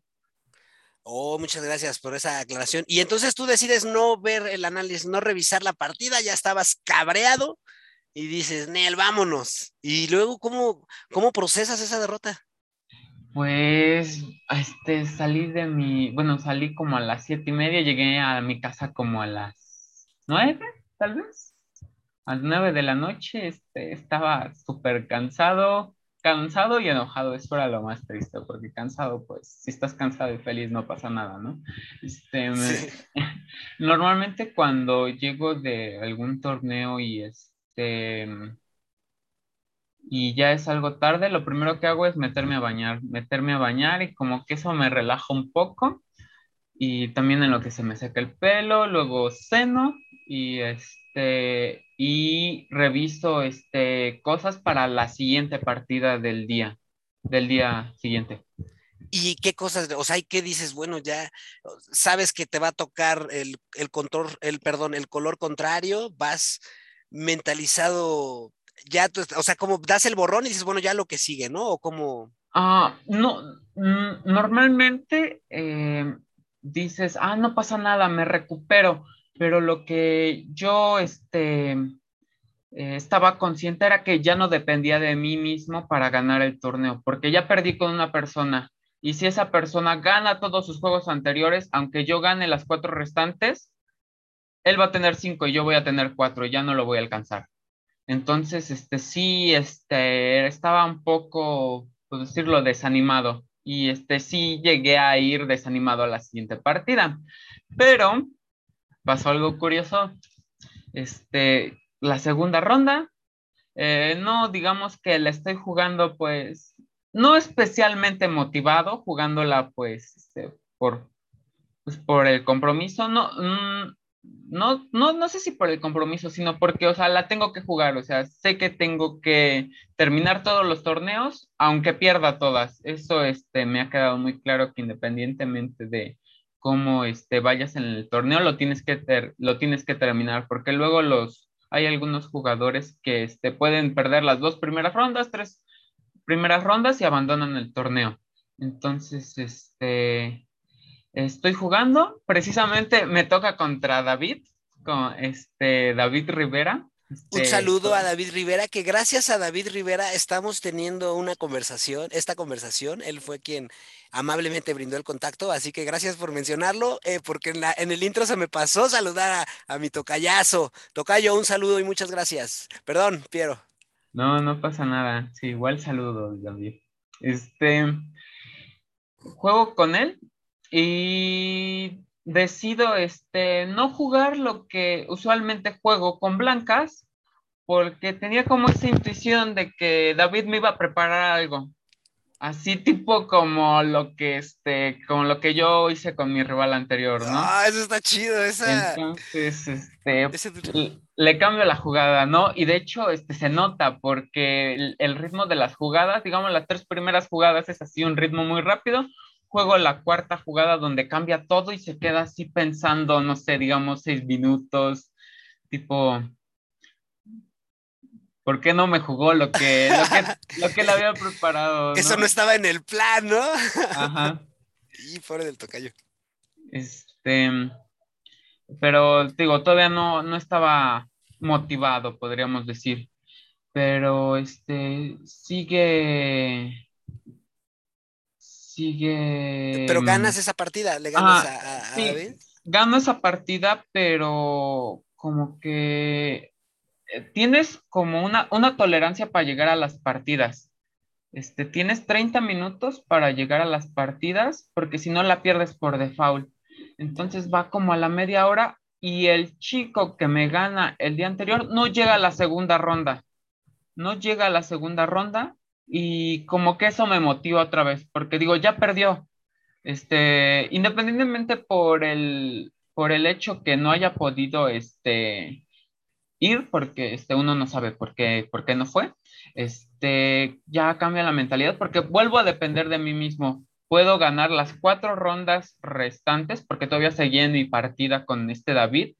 Speaker 1: Oh, muchas gracias por esa aclaración. Y entonces tú decides no ver el análisis, no revisar la partida, ya estabas cabreado y dices, Nel, vámonos. Y luego, ¿cómo, cómo procesas esa derrota?
Speaker 2: Pues, este, salí de mi, bueno, salí como a las siete y media, llegué a mi casa como a las nueve, tal vez a las 9 de la noche este, estaba súper cansado, cansado y enojado. Eso era lo más triste, porque cansado, pues, si estás cansado y feliz no pasa nada, ¿no? Este, normalmente cuando llego de algún torneo y este y ya es algo tarde, lo primero que hago es meterme a bañar, meterme a bañar y como que eso me relaja un poco y también en lo que se me seca el pelo, luego ceno y este y reviso este, cosas para la siguiente partida del día, del día siguiente.
Speaker 1: ¿Y qué cosas, o sea, qué dices? Bueno, ya sabes que te va a tocar el, el control, el, perdón, el color contrario, vas mentalizado, ya, o sea, como das el borrón y dices, bueno, ya lo que sigue, ¿no? O como...
Speaker 2: Ah, no, normalmente eh, dices, ah, no pasa nada, me recupero pero lo que yo este, eh, estaba consciente era que ya no dependía de mí mismo para ganar el torneo, porque ya perdí con una persona. Y si esa persona gana todos sus juegos anteriores, aunque yo gane las cuatro restantes, él va a tener cinco y yo voy a tener cuatro, ya no lo voy a alcanzar. Entonces, este sí, este, estaba un poco, por decirlo, desanimado. Y este sí llegué a ir desanimado a la siguiente partida. Pero pasó algo curioso. Este, la segunda ronda, eh, no digamos que la estoy jugando pues, no especialmente motivado, jugándola pues este, por, pues, por el compromiso, no, mm, no, no, no sé si por el compromiso, sino porque, o sea, la tengo que jugar, o sea, sé que tengo que terminar todos los torneos, aunque pierda todas. Eso este, me ha quedado muy claro que independientemente de, cómo este, vayas en el torneo, lo tienes que, lo tienes que terminar, porque luego los, hay algunos jugadores que este, pueden perder las dos primeras rondas, tres primeras rondas y abandonan el torneo. Entonces, este, estoy jugando, precisamente me toca contra David, con este, David Rivera,
Speaker 1: un saludo a David Rivera, que gracias a David Rivera estamos teniendo una conversación, esta conversación. Él fue quien amablemente brindó el contacto, así que gracias por mencionarlo, eh, porque en, la, en, el intro se me pasó saludar a, mi tocayazo. Tocayo, un saludo y muchas gracias. Perdón, Piero.
Speaker 2: No, no pasa nada. Sí, igual saludo, David. Este, juego con él y decido este, no jugar lo que usualmente juego con blancas, porque tenía como esa intuición de que David me iba a preparar algo. Así tipo como lo que este, como lo que yo hice con mi rival anterior, ¿no?
Speaker 1: Ah, eso está chido, esa.
Speaker 2: Entonces, este, le cambio la jugada, ¿no? Y de hecho, este, se nota porque el, el, ritmo de las jugadas, digamos, las tres primeras jugadas es así un ritmo muy rápido, juego la cuarta jugada donde cambia todo y se queda así pensando, no sé, digamos, seis minutos, tipo, ¿por qué no me jugó lo que, lo que, le había preparado?
Speaker 1: Eso no estaba en el plan, ¿no? Ajá. y fuera del tocayo.
Speaker 2: Este, pero digo, todavía no, no estaba motivado, podríamos decir. pero este sigue sigue
Speaker 1: pero ganas esa partida le ganas a,
Speaker 2: David gano esa partida pero como que tienes como una, una tolerancia para llegar a las partidas este, tienes 30 minutos para llegar a las partidas, porque si no la pierdes por default. Entonces va como a la media hora y el chico que me gana el día anterior no llega a la segunda ronda. No llega a la segunda ronda y como que eso me motiva otra vez, porque digo, ya perdió. Este, independientemente por el, por el hecho que no haya podido este, ir, porque este, uno no sabe por qué, por qué no fue este, ya cambia la mentalidad porque vuelvo a depender de mí mismo. Puedo ganar las cuatro rondas restantes porque todavía seguí en mi partida con este David.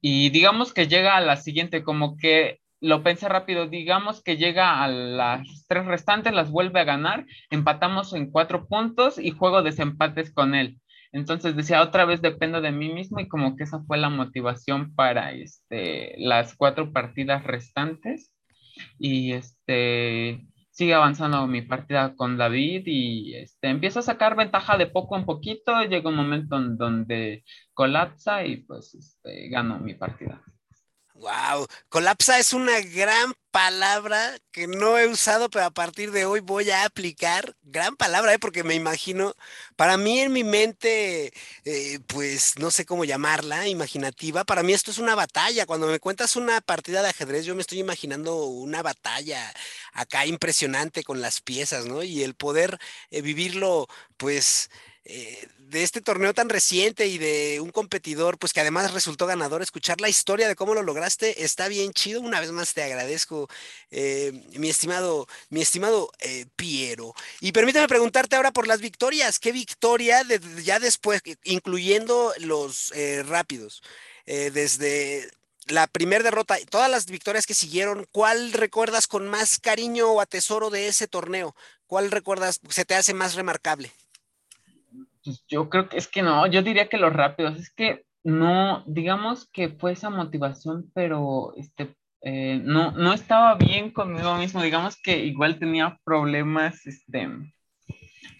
Speaker 2: Y digamos que llega a la siguiente, como que lo pensé rápido, digamos que llega a las tres restantes, las vuelve a ganar, empatamos en cuatro puntos y juego desempates con él. Entonces decía, otra vez dependo de mí mismo y como que esa fue la motivación para este, las cuatro partidas restantes y este, sigue avanzando mi partida con David y este, empiezo a sacar ventaja de poco en poquito, llega un momento en donde colapsa y pues este, gano mi partida.
Speaker 1: Wow, colapsa es una gran palabra que no he usado, pero a partir de hoy voy a aplicar. Gran palabra, ¿eh? porque me imagino, para mí en mi mente, eh, pues no sé cómo llamarla, imaginativa, para mí esto es una batalla. Cuando me cuentas una partida de ajedrez, yo me estoy imaginando una batalla acá impresionante con las piezas, ¿no? Y el poder eh, vivirlo, pues eh, de este torneo tan reciente y de un competidor, pues que además resultó ganador, escuchar la historia de cómo lo lograste está bien chido. Una vez más te agradezco, eh, mi estimado, mi estimado eh, Piero. Y permíteme preguntarte ahora por las victorias. ¿Qué victoria ya después, incluyendo los rápidos, desde la primera derrota, todas las victorias que siguieron, ¿cuál recuerdas con más cariño o atesoro de ese torneo? ¿Cuál recuerdas, se te hace más remarcable?
Speaker 2: Pues yo creo que es que no, yo diría que los rápidos, es que no, digamos que fue esa motivación, pero este, eh, no, no estaba bien conmigo mismo, digamos que igual tenía problemas este,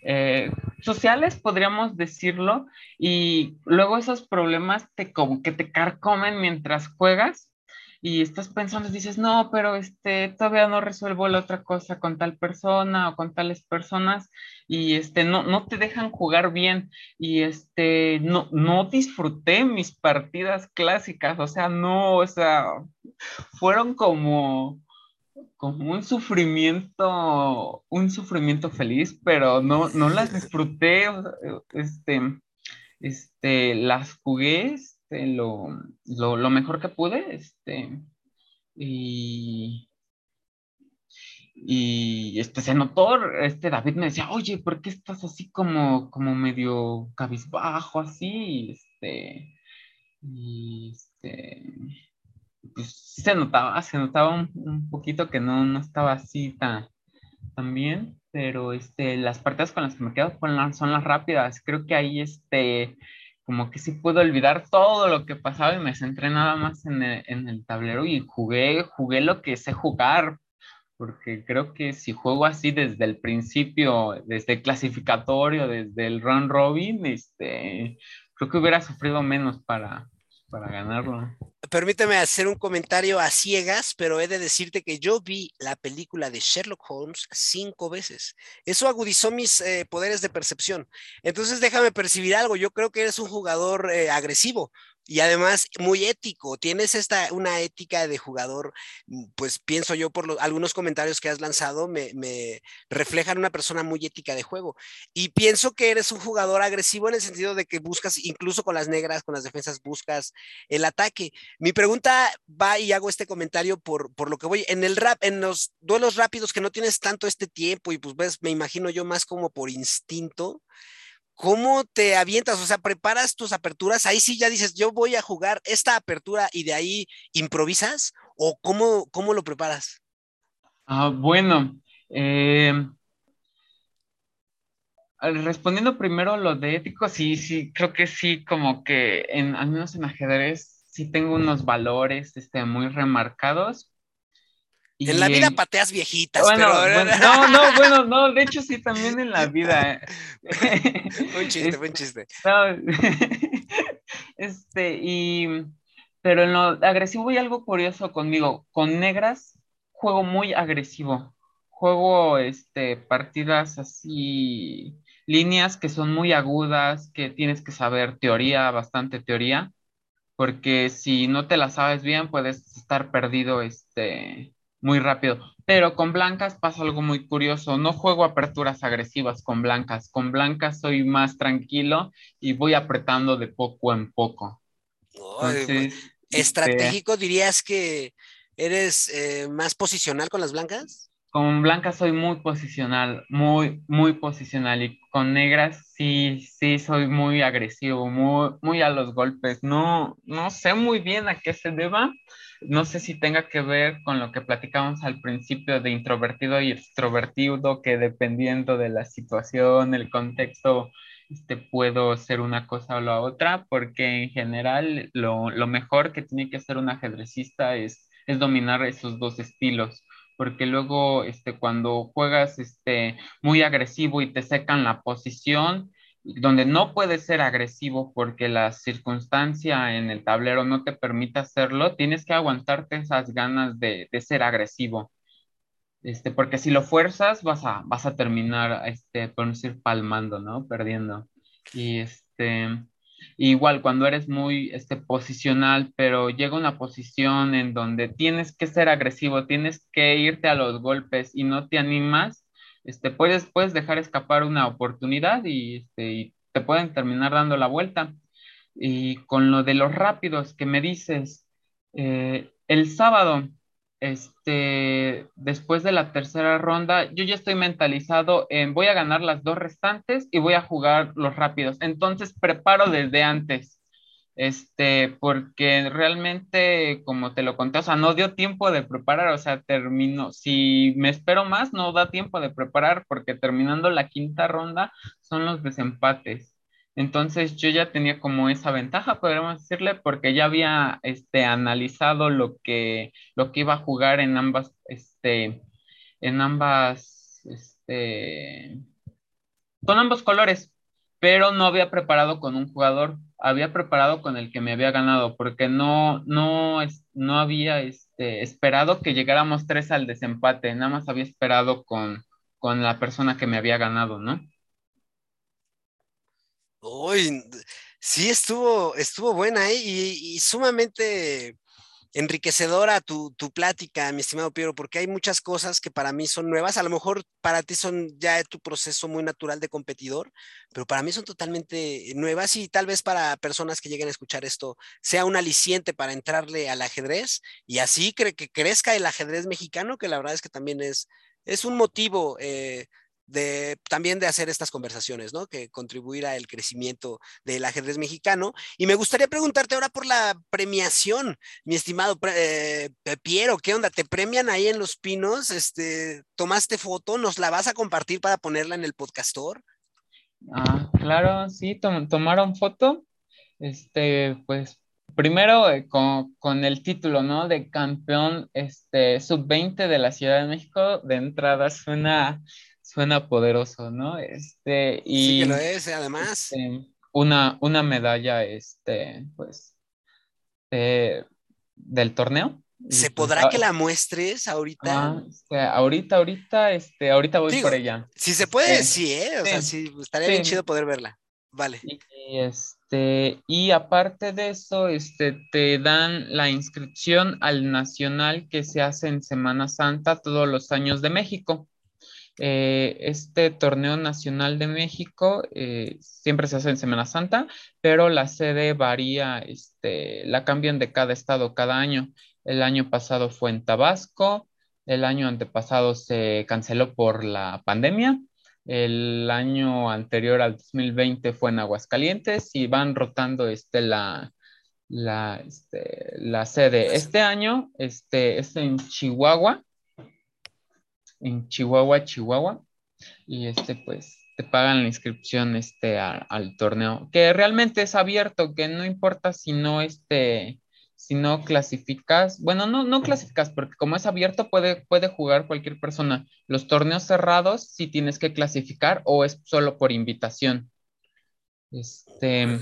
Speaker 2: eh, sociales, podríamos decirlo, y luego esos problemas te como que te carcomen mientras juegas y estás pensando, dices, no, pero este, todavía no resuelvo la otra cosa con tal persona o con tales personas y este, no, no te dejan jugar bien y este, no, no disfruté mis partidas clásicas, o sea, no, o sea, fueron como, como un sufrimiento, un sufrimiento feliz, pero no, no las disfruté, este, este, las jugué este, lo, lo, mejor que pude, este, y, y este, se notó, este David me decía, oye, ¿por qué estás así como, como medio cabizbajo, así? Este, y este, pues se notaba, se notaba un, poquito que no, no estaba así tan, bien, pero este, las partidas con las que me quedo son las rápidas. Creo que ahí este, como que sí puedo olvidar todo lo que pasaba y me centré nada más en el, tablero y jugué, jugué lo que sé jugar, porque creo que si juego así desde el principio, desde el clasificatorio, desde el run robin, este, creo que hubiera sufrido menos para, para ganarlo.
Speaker 1: Permíteme hacer un comentario a ciegas, pero he de decirte que yo vi la película de Sherlock Holmes cinco veces. Eso agudizó mis eh, poderes de percepción. Entonces déjame percibir algo. Yo creo que eres un jugador eh, agresivo y además muy ético. Tienes esta, una ética de jugador, mm, pues pienso yo por algunos comentarios que has lanzado, me, me, reflejan una persona muy ética de juego. Y pienso que eres un jugador agresivo en el sentido de que buscas, incluso con las negras, con las defensas, buscas el ataque. Mi pregunta va y hago este comentario por, por lo que voy. En el rap, en los duelos rápidos que no tienes tanto este tiempo y pues ves, me imagino yo más como por instinto. ¿Cómo te avientas? O sea, preparas tus aperturas, ahí sí ya dices, yo voy a jugar esta apertura y de ahí improvisas, o cómo, cómo lo preparas?
Speaker 2: Ah, bueno, eh, respondiendo primero lo de ético, sí, sí, creo que sí, como que en, al menos en ajedrez sí tengo unos valores este, muy remarcados
Speaker 1: en la vida pateas viejitas,
Speaker 2: bueno,
Speaker 1: pero...
Speaker 2: no, no, bueno, no, de hecho sí, también en la vida.
Speaker 1: un chiste, buen chiste.
Speaker 2: este, y, pero en lo agresivo hay algo curioso conmigo. Con negras juego muy agresivo. Juego, este, partidas así, líneas que son muy agudas, que tienes que saber teoría, bastante teoría, porque si no te la sabes bien, puedes estar perdido, este muy rápido. Pero con blancas pasa algo muy curioso. No juego aperturas agresivas con blancas. Con blancas soy más tranquilo y voy apretando de poco en poco.
Speaker 1: Este, ¿Estratégico dirías que eres eh, más posicional con las blancas?
Speaker 2: Con blancas soy muy posicional, muy, muy posicional. Y con negras sí, sí soy muy agresivo, muy, muy a los golpes. No, no sé muy bien a qué se deba no sé si tenga que ver con lo que platicamos al principio de introvertido y extrovertido, que dependiendo de la situación, el contexto, este, puedo ser una cosa o la otra, porque en general lo, mejor que tiene que hacer un ajedrecista es, es dominar esos dos estilos porque luego este, cuando juegas este, muy agresivo y te secan la posición, donde no puedes ser agresivo porque la circunstancia en el tablero no te permite hacerlo, tienes que aguantarte esas ganas de, ser agresivo. Este, porque si lo fuerzas, vas a, vas a terminar, este, por decir, palmando, ¿no? Perdiendo. Y este, igual cuando eres muy este, posicional, pero llega una posición en donde tienes que ser agresivo, tienes que irte a los golpes y no te animas, este, puedes, puedes dejar escapar una oportunidad y, este, te pueden terminar dando la vuelta. Y con lo de los rápidos que me dices, eh, el sábado, este, después de la tercera ronda, yo ya estoy mentalizado en voy a ganar las dos restantes y voy a jugar los rápidos. Entonces preparo desde antes este, porque realmente, como te lo conté, o sea, no dio tiempo de preparar, o sea, termino, si me espero más, no da tiempo de preparar, porque terminando la quinta ronda son los desempates. Entonces yo ya tenía como esa ventaja, podríamos decirle, porque ya había este, analizado lo que, lo que iba a jugar en ambas, este, en ambas, este, con ambos colores, pero no había preparado con un jugador había preparado con el que me había ganado, porque no, no, no había este, esperado que llegáramos tres al desempate, nada más había esperado con, con la persona que me había ganado, ¿no?
Speaker 1: Uy, sí estuvo, estuvo buena ¿eh? y, y, sumamente enriquecedora tu, tu, plática, mi estimado Piero, porque hay muchas cosas que para mí son nuevas. A lo mejor para ti son ya tu proceso muy natural de competidor, pero para mí son totalmente nuevas y tal vez para personas que lleguen a escuchar esto sea un aliciente para entrarle al ajedrez y así cree que crezca el ajedrez mexicano, que la verdad es que también es, es un motivo eh, de, también de hacer estas conversaciones, ¿no? Que contribuir al crecimiento del ajedrez mexicano. Y me gustaría preguntarte ahora por la premiación, mi estimado eh, Piero, ¿qué onda? ¿Te premian ahí en Los Pinos? Este, ¿Tomaste foto? ¿Nos la vas a compartir para ponerla en el podcastor?
Speaker 2: Ah, claro, sí, tomaron foto. Este, pues primero eh, con, con, el título, ¿no? De campeón este, sub-20 de la Ciudad de México, de entrada suena suena poderoso, ¿no? Este, y,
Speaker 1: sí que lo es, eh, además.
Speaker 2: Este, una, una medalla, este, pues, del torneo.
Speaker 1: ¿Se pues, podrá que la muestres ahorita?
Speaker 2: Ah, este, ahorita, ahorita, este, ahorita voy por ella.
Speaker 1: Si se puede, este, sí, ¿eh? O sea, sí, estaría bien chido poder verla. Vale.
Speaker 2: Y, este, y aparte de eso, este, te dan la inscripción al nacional que se hace en Semana Santa todos los años de México. Eh, este torneo nacional de México eh, siempre se hace en Semana Santa, pero la sede varía, este, la cambian de cada estado cada año. El año pasado fue en Tabasco, el año antepasado se canceló por la pandemia, el año anterior al 2020 fue en Aguascalientes y van rotando este, la, la, este, la sede. Este año este, es en Chihuahua en Chihuahua, Chihuahua. Y este, pues, te pagan la inscripción este, al torneo, que realmente es abierto, que no importa si no, este, si no clasificas, bueno, no, no clasificas, porque como es abierto puede, puede jugar cualquier persona. Los torneos cerrados sí tienes que clasificar o es solo por invitación. Este,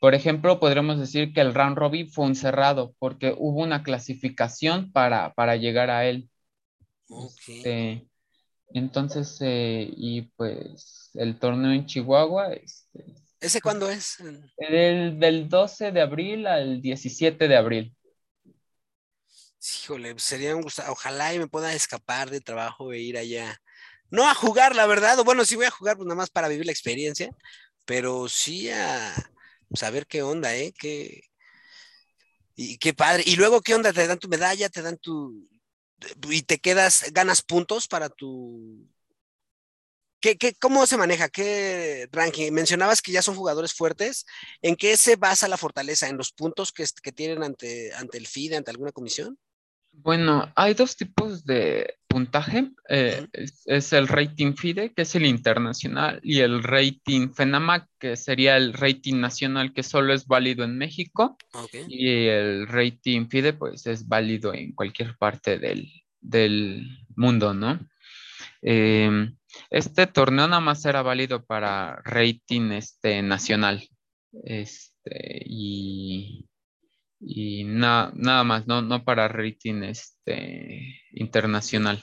Speaker 2: por ejemplo, podríamos decir que el round robin fue un cerrado porque hubo una clasificación para, para llegar a él. Este, entonces, eh, y pues el torneo en Chihuahua. Este,
Speaker 1: ¿Ese cuándo es?
Speaker 2: El, del 12 de abril al 17 de abril.
Speaker 1: Híjole, sería un gusto. Ojalá y me pueda escapar de trabajo e ir allá. No a jugar, la verdad. O bueno, sí voy a jugar, pues nada más para vivir la experiencia. Pero sí a saber qué onda, ¿eh? Qué, y qué padre. Y luego, ¿qué onda? ¿Te dan tu medalla? ¿Te dan tu, y te quedas, ganas puntos para tu... ¿Qué, qué, cómo se maneja? ¿Qué ranking? Mencionabas que ya son jugadores fuertes. ¿En qué se basa la fortaleza? ¿En los puntos que, que tienen ante, ante el FIDE, ante alguna comisión?
Speaker 2: Bueno, hay dos tipos de puntaje. Eh, es, el rating FIDE, que es el internacional, y el rating FENAMAC, que sería el rating nacional, que solo es válido en México. Y el rating FIDE, pues es válido en cualquier parte del, mundo, ¿no? Em, este torneo nada más era válido para rating este, nacional. Este, y y nada más, no, no para rating este, internacional.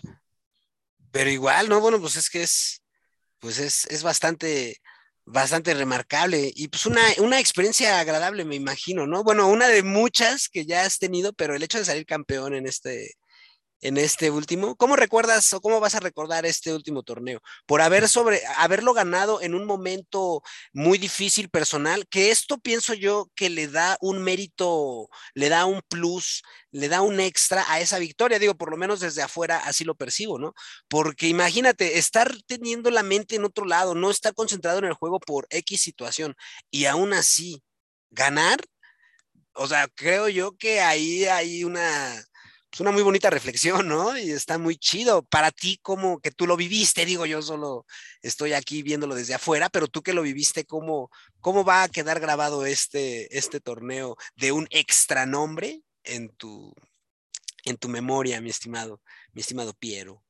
Speaker 1: Pero igual, ¿no? Bueno, pues es que es, pues es, bastante, bastante remarcable y pues una, una experiencia agradable, me imagino, ¿no? Bueno, una de muchas que ya has tenido, pero el hecho de salir campeón en este, en este último. ¿Cómo recuerdas o cómo vas a recordar este último torneo? Por haber sobre, haberlo ganado en un momento muy difícil personal, que esto pienso yo que le da un mérito, le da un plus, le da un extra a esa victoria. Digo, por lo menos desde afuera así lo percibo, ¿no? Porque imagínate, estar teniendo la mente en otro lado, no estar concentrado en el juego por X situación y aún así ganar. O sea, creo yo que ahí hay una, es una muy bonita reflexión, ¿no? Y está muy chido para ti como que tú lo viviste, digo, yo solo estoy aquí viéndolo desde afuera, pero tú que lo viviste, ¿cómo, cómo va a quedar grabado este, este torneo de un extra nombre en tu, en tu memoria, mi estimado, mi estimado Piero?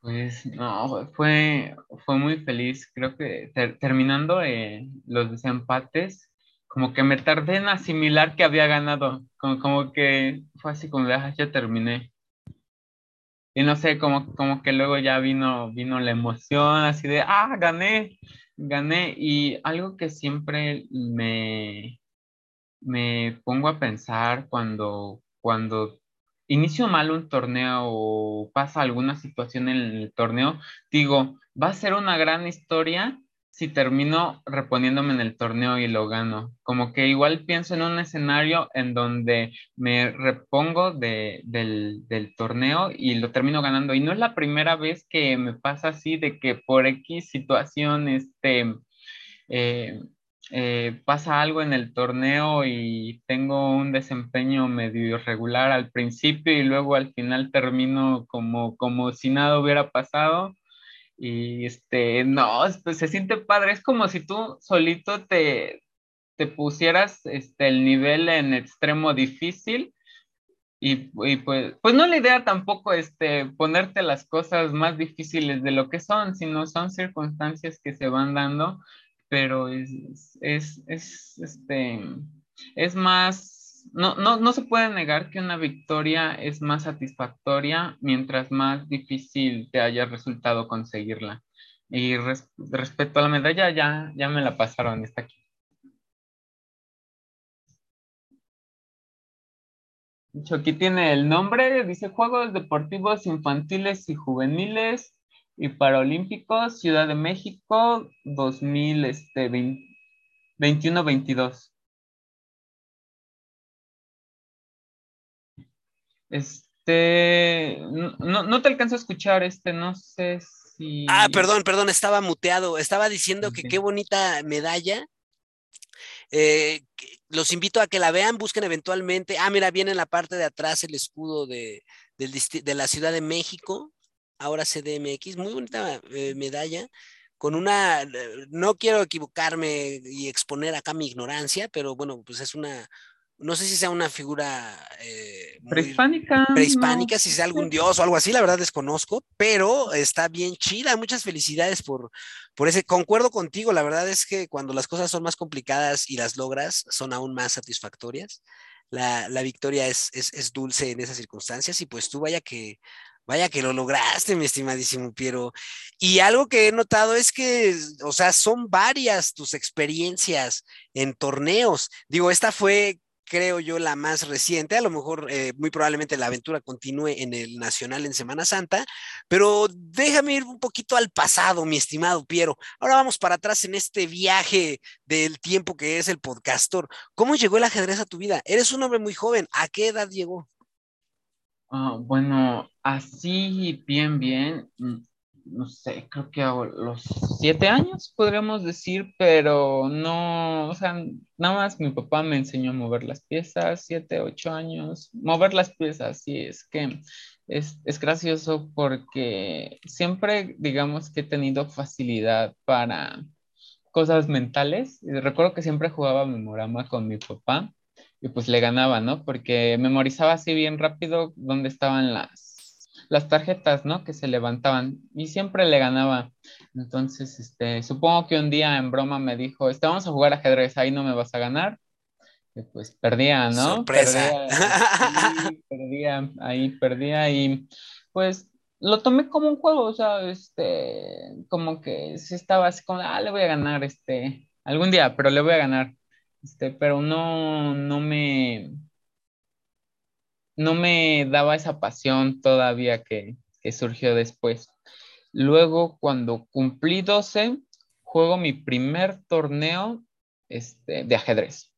Speaker 2: Pues no, fue, fue muy feliz. Creo que terminando eh, los desempates, como que me tardé en asimilar que había ganado, como, como que fue así como de, ah, ya terminé. Y no sé, como, como que luego ya vino, vino la emoción, así de, ah, gané, gané. Y algo que siempre me, me pongo a pensar cuando, cuando inicio mal un torneo o pasa alguna situación en el torneo, digo, va a ser una gran historia si termino reponiéndome en el torneo y lo gano. Como que igual pienso en un escenario en donde me repongo del, torneo y lo termino ganando. Y no es la primera vez que me pasa así de que por X situación este, eh, eh, pasa algo en el torneo y tengo un desempeño medio irregular al principio y luego al final termino como, como si nada hubiera pasado y este, no, pues se siente padre. Es como si tú solito te, te pusieras este, el nivel en extremo difícil. Y, y, pues, pues no la idea tampoco este, ponerte las cosas más difíciles de lo que son, sino son circunstancias que se van dando, pero es, es, es, este, es más no, no, no se puede negar que una victoria es más satisfactoria mientras más difícil te haya resultado conseguirla. Y respecto a la medalla, ya, ya me la pasaron, está aquí. Aquí tiene el nombre, dice Juegos Deportivos Infantiles y Juveniles y Paralímpicos, Ciudad de México, 2021-22. Este, no, no te alcanzo a escuchar, este, no sé si...
Speaker 1: Ah, perdón, perdón, estaba muteado. Estaba diciendo que qué bonita medalla. Eh, los invito a que la vean, busquen eventualmente. Ah, mira, viene en la parte de atrás el escudo de, de la Ciudad de México, ahora CDMX. Muy bonita eh, medalla con una, no quiero equivocarme y exponer acá mi ignorancia, pero bueno, pues es una, no sé si sea una figura eh,
Speaker 2: prehispánica.
Speaker 1: Prehispánica, si sea algún dios o algo así, la verdad desconozco, pero está bien chida. Muchas felicidades por, por ese. Concuerdo contigo, la verdad es que cuando las cosas son más complicadas y las logras, son aún más satisfactorias. La, victoria es, es, dulce en esas circunstancias y pues tú vaya que, Vaya que lo lograste, mi estimadísimo Piero. Y algo que he notado es que, o sea, son varias tus experiencias en torneos. Digo, esta fue creo yo, la más reciente. A lo mejor, eh, muy probablemente la aventura continúe en el Nacional en Semana Santa, pero déjame ir un poquito al pasado, mi estimado Piero. Ahora vamos para atrás en este viaje del tiempo que es el podcastor. ¿Cómo llegó el ajedrez a tu vida? Eres un hombre muy joven. ¿A qué edad llegó?
Speaker 2: Ah, bueno, así bien, bien. No sé, creo que a los siete años podríamos decir, pero no, o sea, nada más mi papá me enseñó a mover las piezas, siete, ocho años, mover las piezas, sí, es que es, es gracioso porque siempre, digamos que he tenido facilidad para cosas mentales. Recuerdo que siempre jugaba memorama con mi papá y pues le ganaba, ¿no? Porque memorizaba así bien rápido dónde estaban las las tarjetas, ¿no? Que se levantaban y siempre le ganaba. Entonces, este, supongo que un día en broma me dijo, este, vamos a jugar ajedrez, ahí no me vas a ganar. Y pues perdía, ¿no?
Speaker 1: Sorpresa.
Speaker 2: Perdía, ahí perdía y pues lo tomé como un juego, o sea, este, como que sí estaba así como, ah, le voy a ganar, este, algún día, pero le voy a ganar, este, pero no, no me, no me daba esa pasión todavía que, surgió después. Luego, cuando cumplí 12, juego mi primer torneo este, de ajedrez.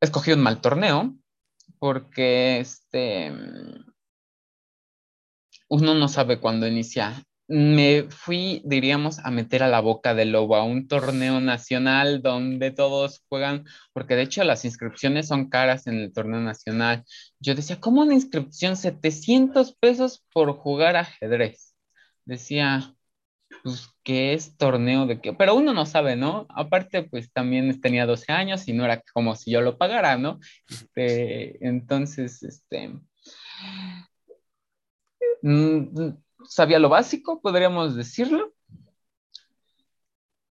Speaker 2: Escogí un mal torneo porque este, uno no sabe cuándo inicia me fui, diríamos, a meter a la boca del lobo a un torneo nacional donde todos juegan, porque de hecho las inscripciones son caras en el torneo nacional. Yo decía, ¿cómo una inscripción? 700 pesos por jugar ajedrez. Decía, pues, ¿qué es torneo de qué? Pero uno no sabe, ¿no? Aparte, pues también tenía 12 años y no era como si yo lo pagara, ¿no? Este, entonces, este... Mm, sabía lo básico, podríamos decirlo.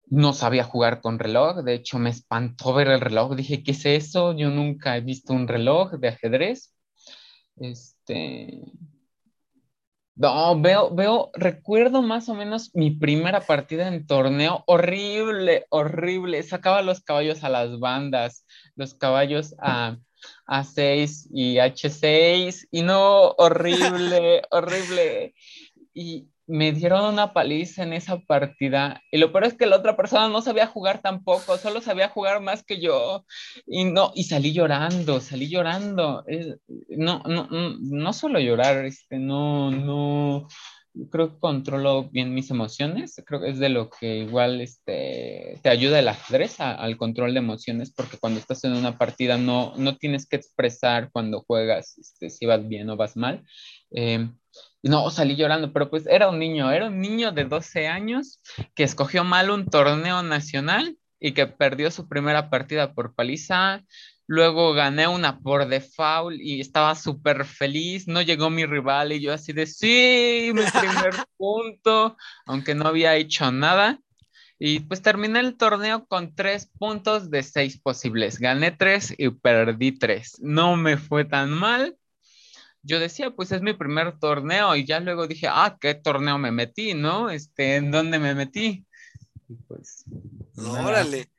Speaker 2: No sabía jugar con reloj, de hecho me espantó ver el reloj. Dije, ¿qué es eso? Yo nunca he visto un reloj de ajedrez. Este. No, veo, veo, recuerdo más o menos mi primera partida en torneo. Horrible, horrible. Sacaba los caballos a las bandas, los caballos a, a 6 y H6. Y no, horrible, horrible y me dieron una paliza en esa partida. Y lo peor es que la otra persona no sabía jugar tampoco, solo sabía jugar más que yo. Y no, y salí llorando, salí llorando. no, no, no, solo llorar, este, no, no, creo que controlo bien mis emociones. Creo que es de lo que igual este, te ayuda el ajedrez al control de emociones, porque cuando estás en una partida no, no tienes que expresar cuando juegas este, si vas bien o vas mal. Eh, no, salí llorando, pero pues era un niño, era un niño de 12 años que escogió mal un torneo nacional y que perdió su primera partida por paliza. Luego gané una por default y estaba súper feliz. No llegó mi rival y yo así de, sí, mi primer punto, aunque no había hecho nada. Y pues terminé el torneo con tres puntos de seis posibles. Gané tres y perdí tres. No me fue tan mal yo decía, pues es mi primer torneo y ya luego dije, ah, ¿qué torneo me metí, no? Este, ¿en dónde me metí?
Speaker 1: pues... Órale.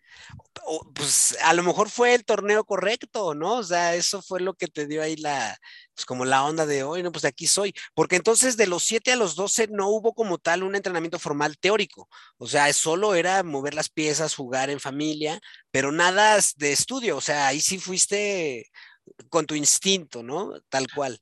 Speaker 1: Pues a lo mejor fue el torneo correcto, ¿no? O sea, eso fue lo que te dio ahí la, pues como la onda de hoy, ¿no? Pues aquí soy. Porque entonces de los 7 a los 12 no hubo como tal un entrenamiento formal teórico. O sea, solo era mover las piezas, jugar en familia, pero nada de estudio. O sea, ahí sí fuiste con tu instinto, ¿no? Tal cual.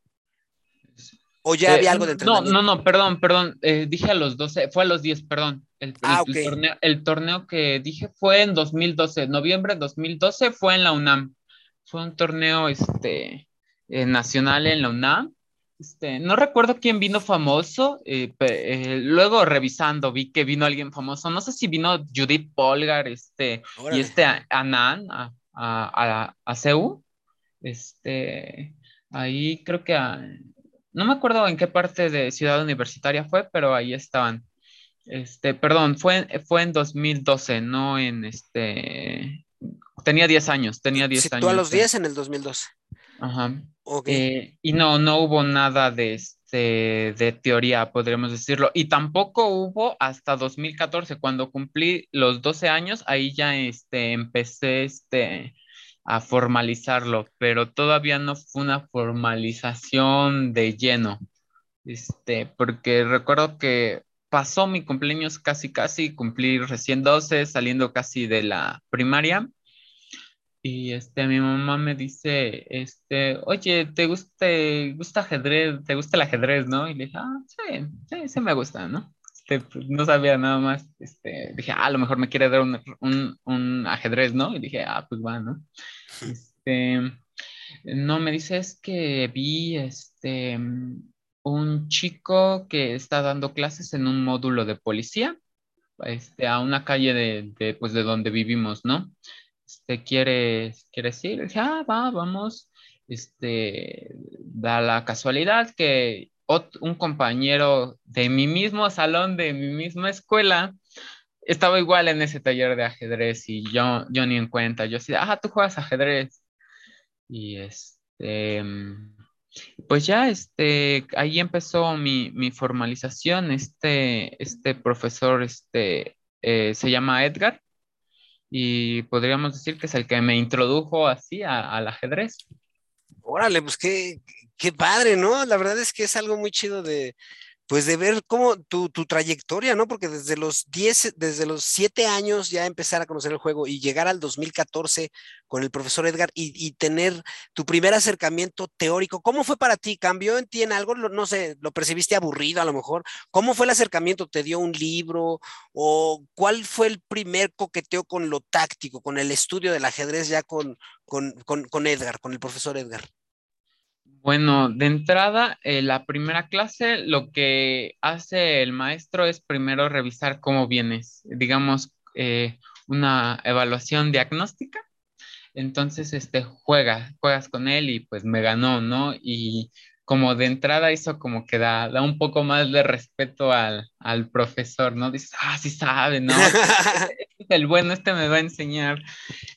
Speaker 1: ¿O ya había eh, algo de entrenamiento?
Speaker 2: No, no, no, perdón, perdón. Eh, dije a los 12, fue a los 10, perdón. El, ah, torneo, el, torneo, que dije fue en 2012, noviembre de 2012 fue en la UNAM. Fue un torneo este, eh, nacional en la UNAM. Este, no recuerdo quién vino famoso. luego revisando vi que vino alguien famoso. No sé si vino Judith Polgar este, y este Anand, a, a, CEU. Este, ahí creo que no me acuerdo en qué parte de Ciudad Universitaria fue, pero ahí estaban. Este, perdón, fue, fue en 2012, no en este. Tenía 10 años, tenía 10 años.
Speaker 1: Tú a los 10 en el 2012.
Speaker 2: Ajá. Eh, y no, no hubo nada de, este, de teoría, podríamos decirlo. Y tampoco hubo hasta 2014, cuando cumplí los 12 años, ahí ya este, empecé este, a formalizarlo, pero todavía no fue una formalización de lleno. Este, porque recuerdo que pasó mi cumpleaños casi, casi, cumplí recién 12, saliendo casi de la primaria y este, mi mamá me dice, este, oye, ¿te gusta, gusta ajedrez? ¿Te gusta el ajedrez, no? Y le dije, ah, sí, sí, sí me gusta, ¿no? Este, pues, no sabía nada más, este, dije, ah, a lo mejor me quiere dar un, un, ajedrez, ¿no? Y dije, ah, pues va, ¿no? Este, no, me dice, es que vi, este, un chico que está dando clases en un módulo de policía, este, a una calle de, de pues, de donde vivimos, ¿no? este, quiere decir, dije, ah, va, vamos, este, da la casualidad que un compañero de mi mismo salón, de mi misma escuela, estaba igual en ese taller de ajedrez y yo, yo ni en cuenta, yo así, ah, tú juegas ajedrez. Y este, pues ya, este, ahí empezó mi, mi formalización, este, este profesor, este, eh, se llama Edgar, y podríamos decir que es el que me introdujo así al ajedrez.
Speaker 1: Órale, pues qué, qué padre, ¿no? La verdad es que es algo muy chido de, pues de ver cómo tu, trayectoria, ¿no? Porque desde los 10, desde los 7 años ya empezar a conocer el juego y llegar al 2014 con el profesor Edgar y, tener tu primer acercamiento teórico, ¿cómo fue para ti? ¿Cambió en ti en algo? No sé, ¿lo percibiste aburrido a lo mejor? ¿Cómo fue el acercamiento? ¿Te dio un libro? ¿O cuál fue el primer coqueteo con lo táctico, con el estudio del ajedrez ya con, con, con Edgar, con el profesor Edgar?
Speaker 2: Bueno, de entrada, eh, la primera clase, lo que hace el maestro es primero revisar cómo vienes, digamos, eh, una evaluación diagnóstica. Entonces, este, juega, juegas con él y pues me ganó, ¿no? Y como de entrada hizo como que da, da un poco más de respeto al, profesor, ¿no? Dices, ah, sí sabe, ¿no? Este el bueno, este me va a enseñar.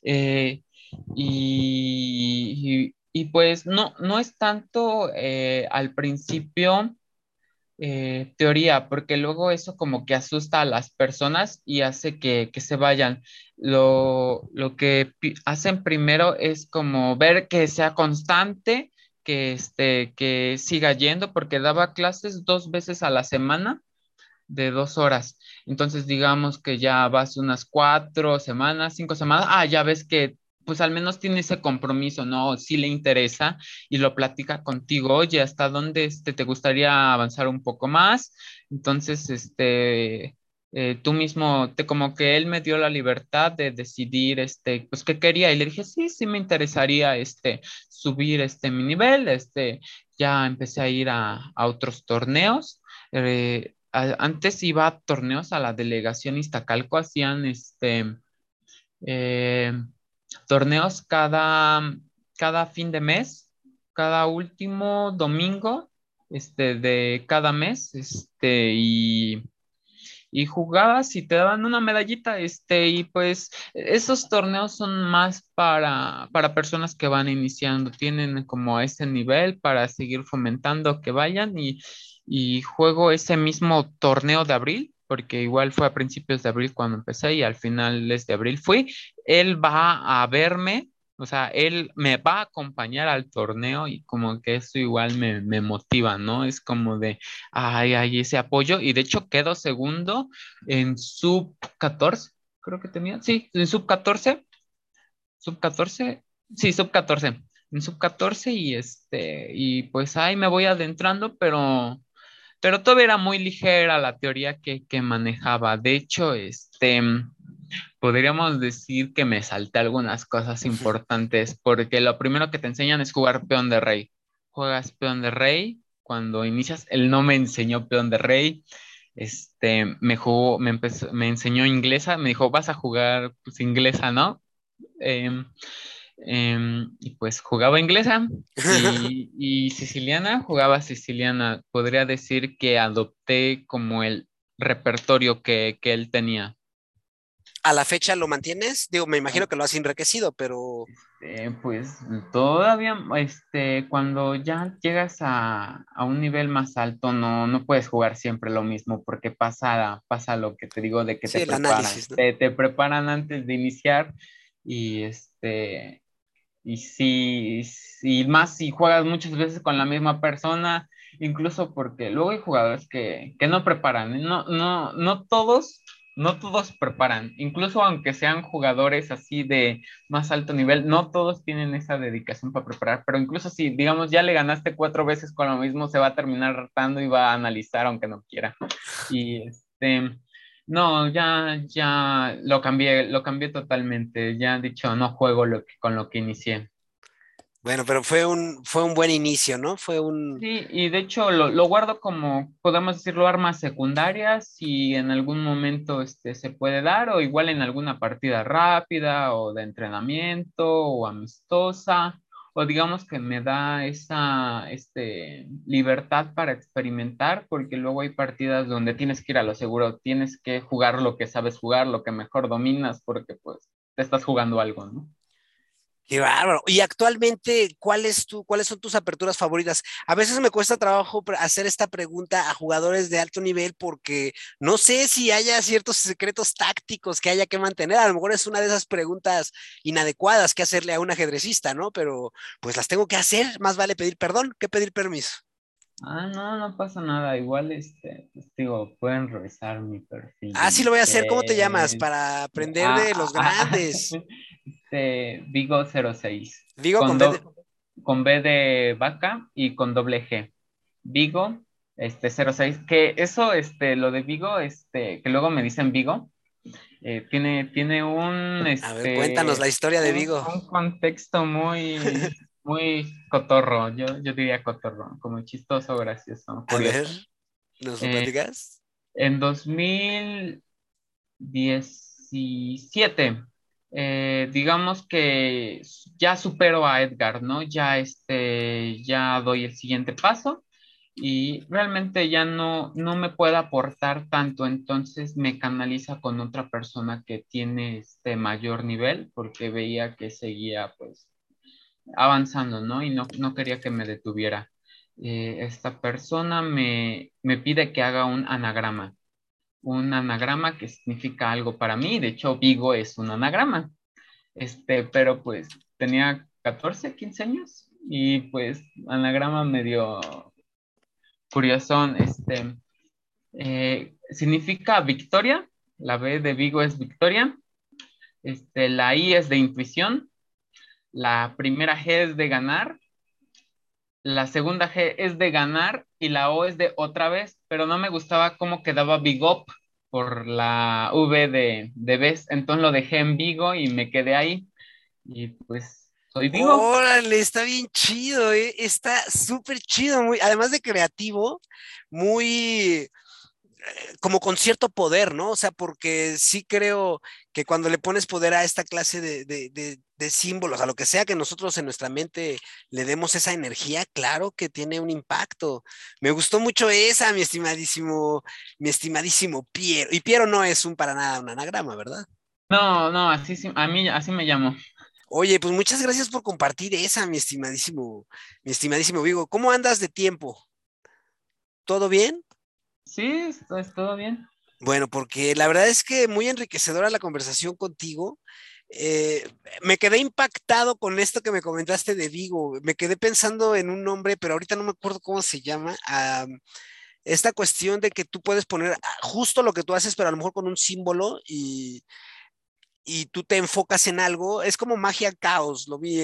Speaker 2: Eh, y, y pues no, no es tanto eh, al principio eh, teoría, porque luego eso como que asusta a las personas y hace que, se vayan. Lo, lo, que hacen primero es como ver que sea constante, que, este, que siga yendo, porque daba clases dos veces a la semana de dos horas. Entonces, digamos que ya vas unas cuatro semanas, cinco semanas, ah, ya ves que pues al menos tiene ese compromiso, ¿no? Si le interesa y lo platica contigo, oye, ¿hasta dónde este, te gustaría avanzar un poco más? Entonces, este, eh, tú mismo, te, como que él me dio la libertad de decidir, este, pues, qué quería y le dije, sí, sí me interesaría, este, subir, este, mi nivel, este, ya empecé a ir a, otros torneos. Eh, antes iba a torneos a la delegación Iztacalco, hacían, este, eh, torneos cada, cada fin de mes, cada último domingo este, de cada mes, este, y, y jugabas y te daban una medallita, este, y pues esos torneos son más para, para personas que van iniciando, tienen como ese nivel para seguir fomentando que vayan y, y juego ese mismo torneo de abril, porque igual fue a principios de abril cuando empecé y al final de abril fui. Él va a verme, o sea, él me va a acompañar al torneo y como que eso igual me, motiva, ¿no? Es como de, ay, ay, ese apoyo. Y de hecho quedo segundo en sub 14, creo que tenía, sí, en sub 14, sub 14, sí, sub 14, en sub 14 y este, y pues ahí me voy adentrando, pero pero todavía era muy ligera la teoría que, manejaba. De hecho, este, podríamos decir que me salté algunas cosas importantes, porque lo primero que te enseñan es jugar peón de rey. Juegas peón de rey, cuando inicias, él no me enseñó peón de rey, este, me jugó, me, empezó, me enseñó inglesa, me dijo, vas a jugar pues, inglesa, ¿no? Em, em, y pues jugaba inglesa y, siciliana, jugaba siciliana. Podría decir que adopté como el repertorio que, que él tenía.
Speaker 1: ¿A la fecha lo mantienes? Digo, me imagino que lo has enriquecido, pero...
Speaker 2: Este, pues todavía, este, cuando ya llegas a, un nivel más alto, no, no puedes jugar siempre lo mismo, porque pasa, pasa lo que te digo de que te, preparan, te, preparan antes de iniciar y este... Y si, si más si juegas muchas veces con la misma persona, incluso porque luego hay jugadores que, que no preparan, ¿eh? no, no, no todos no todos preparan, incluso aunque sean jugadores así de más alto nivel, no todos tienen esa dedicación para preparar, pero incluso si, digamos, ya le ganaste cuatro veces con lo mismo, se va a terminar ratando y va a analizar aunque no quiera. Y este, no, ya, ya lo cambié, lo cambié totalmente, ya he dicho, no juego lo con lo que inicié.
Speaker 1: Bueno, pero fue un, fue un buen inicio, ¿no? Fue un...
Speaker 2: Sí, y de hecho lo, lo, guardo como, podemos decirlo, armas secundarias si en algún momento este, se puede dar o igual en alguna partida rápida o de entrenamiento o amistosa o digamos que me da esa este, libertad para experimentar porque luego hay partidas donde tienes que ir a lo seguro, tienes que jugar lo que sabes jugar, lo que mejor dominas porque pues te estás jugando algo, ¿no?
Speaker 1: Qué bárbaro. Y actualmente, ¿cuáles son tus aperturas favoritas? A veces me cuesta trabajo hacer esta pregunta a jugadores de alto nivel porque no sé si haya ciertos secretos tácticos que haya que mantener. A lo mejor es una de esas preguntas inadecuadas que hacerle a un ajedrecista, ¿no? Pero pues las tengo que hacer. Más vale pedir perdón que pedir permiso.
Speaker 2: Ah, no, no pasa nada. Igual, este, pues, digo, pueden revisar mi perfil.
Speaker 1: Ah, sí lo voy a hacer. ¿Cómo te llamas? Para aprender ah, de los ah, grandes.
Speaker 2: Este, Vigo 06.
Speaker 1: Vigo con, B de...
Speaker 2: con B de vaca y con doble G. Vigo este 06, que eso, este, lo de Vigo, este, que luego me dicen Vigo, eh, tiene, tiene un... Este,
Speaker 1: a ver, este, cuéntanos la historia de Vigo.
Speaker 2: Un, contexto muy, muy cotorro, yo, yo diría cotorro, como chistoso, gracioso.
Speaker 1: A ver, ¿nos lo eh,
Speaker 2: En 2017 eh, digamos que ya supero a Edgar, ¿no? Ya, este, ya doy el siguiente paso y realmente ya no, no me puede aportar tanto, entonces me canaliza con otra persona que tiene este mayor nivel porque veía que seguía pues avanzando, ¿no? Y no, no quería que me detuviera. Eh, esta persona me, me pide que haga un anagrama un anagrama que significa algo para mí. De hecho, Vigo es un anagrama. Este, pero pues tenía 14, 15 años y pues anagrama medio curiosón. Este, eh, significa victoria. La B de Vigo es victoria. Este, la I es de intuición. La primera G es de ganar. La segunda G es de ganar y la O es de otra vez, pero no me gustaba cómo quedaba Big Up por la V de, de vez, entonces lo dejé en Vigo y me quedé ahí. Y pues soy Vigo.
Speaker 1: Órale, está bien chido, ¿eh? está súper chido, muy, además de creativo, muy como con cierto poder, ¿no? O sea, porque sí creo que cuando le pones poder a esta clase de, símbolos, a lo que sea que nosotros en nuestra mente le demos esa energía, claro que tiene un impacto. Me gustó mucho esa, mi estimadísimo, mi estimadísimo Piero. Y Piero no es un para nada un anagrama, ¿verdad?
Speaker 2: No, no, así a mí así me llamo.
Speaker 1: Oye, pues muchas gracias por compartir esa, mi estimadísimo, mi estimadísimo Vigo. ¿Cómo andas de tiempo? ¿Todo bien?
Speaker 2: Sí, es todo bien.
Speaker 1: Bueno, porque la verdad es que muy enriquecedora la conversación contigo. Eh, me quedé impactado con esto que me comentaste de Vigo. Me quedé pensando en un nombre, pero ahorita no me acuerdo cómo se llama. esta cuestión de que tú puedes poner justo lo que tú haces, pero a lo mejor con un símbolo y, y tú te enfocas en algo, es como magia caos, lo vi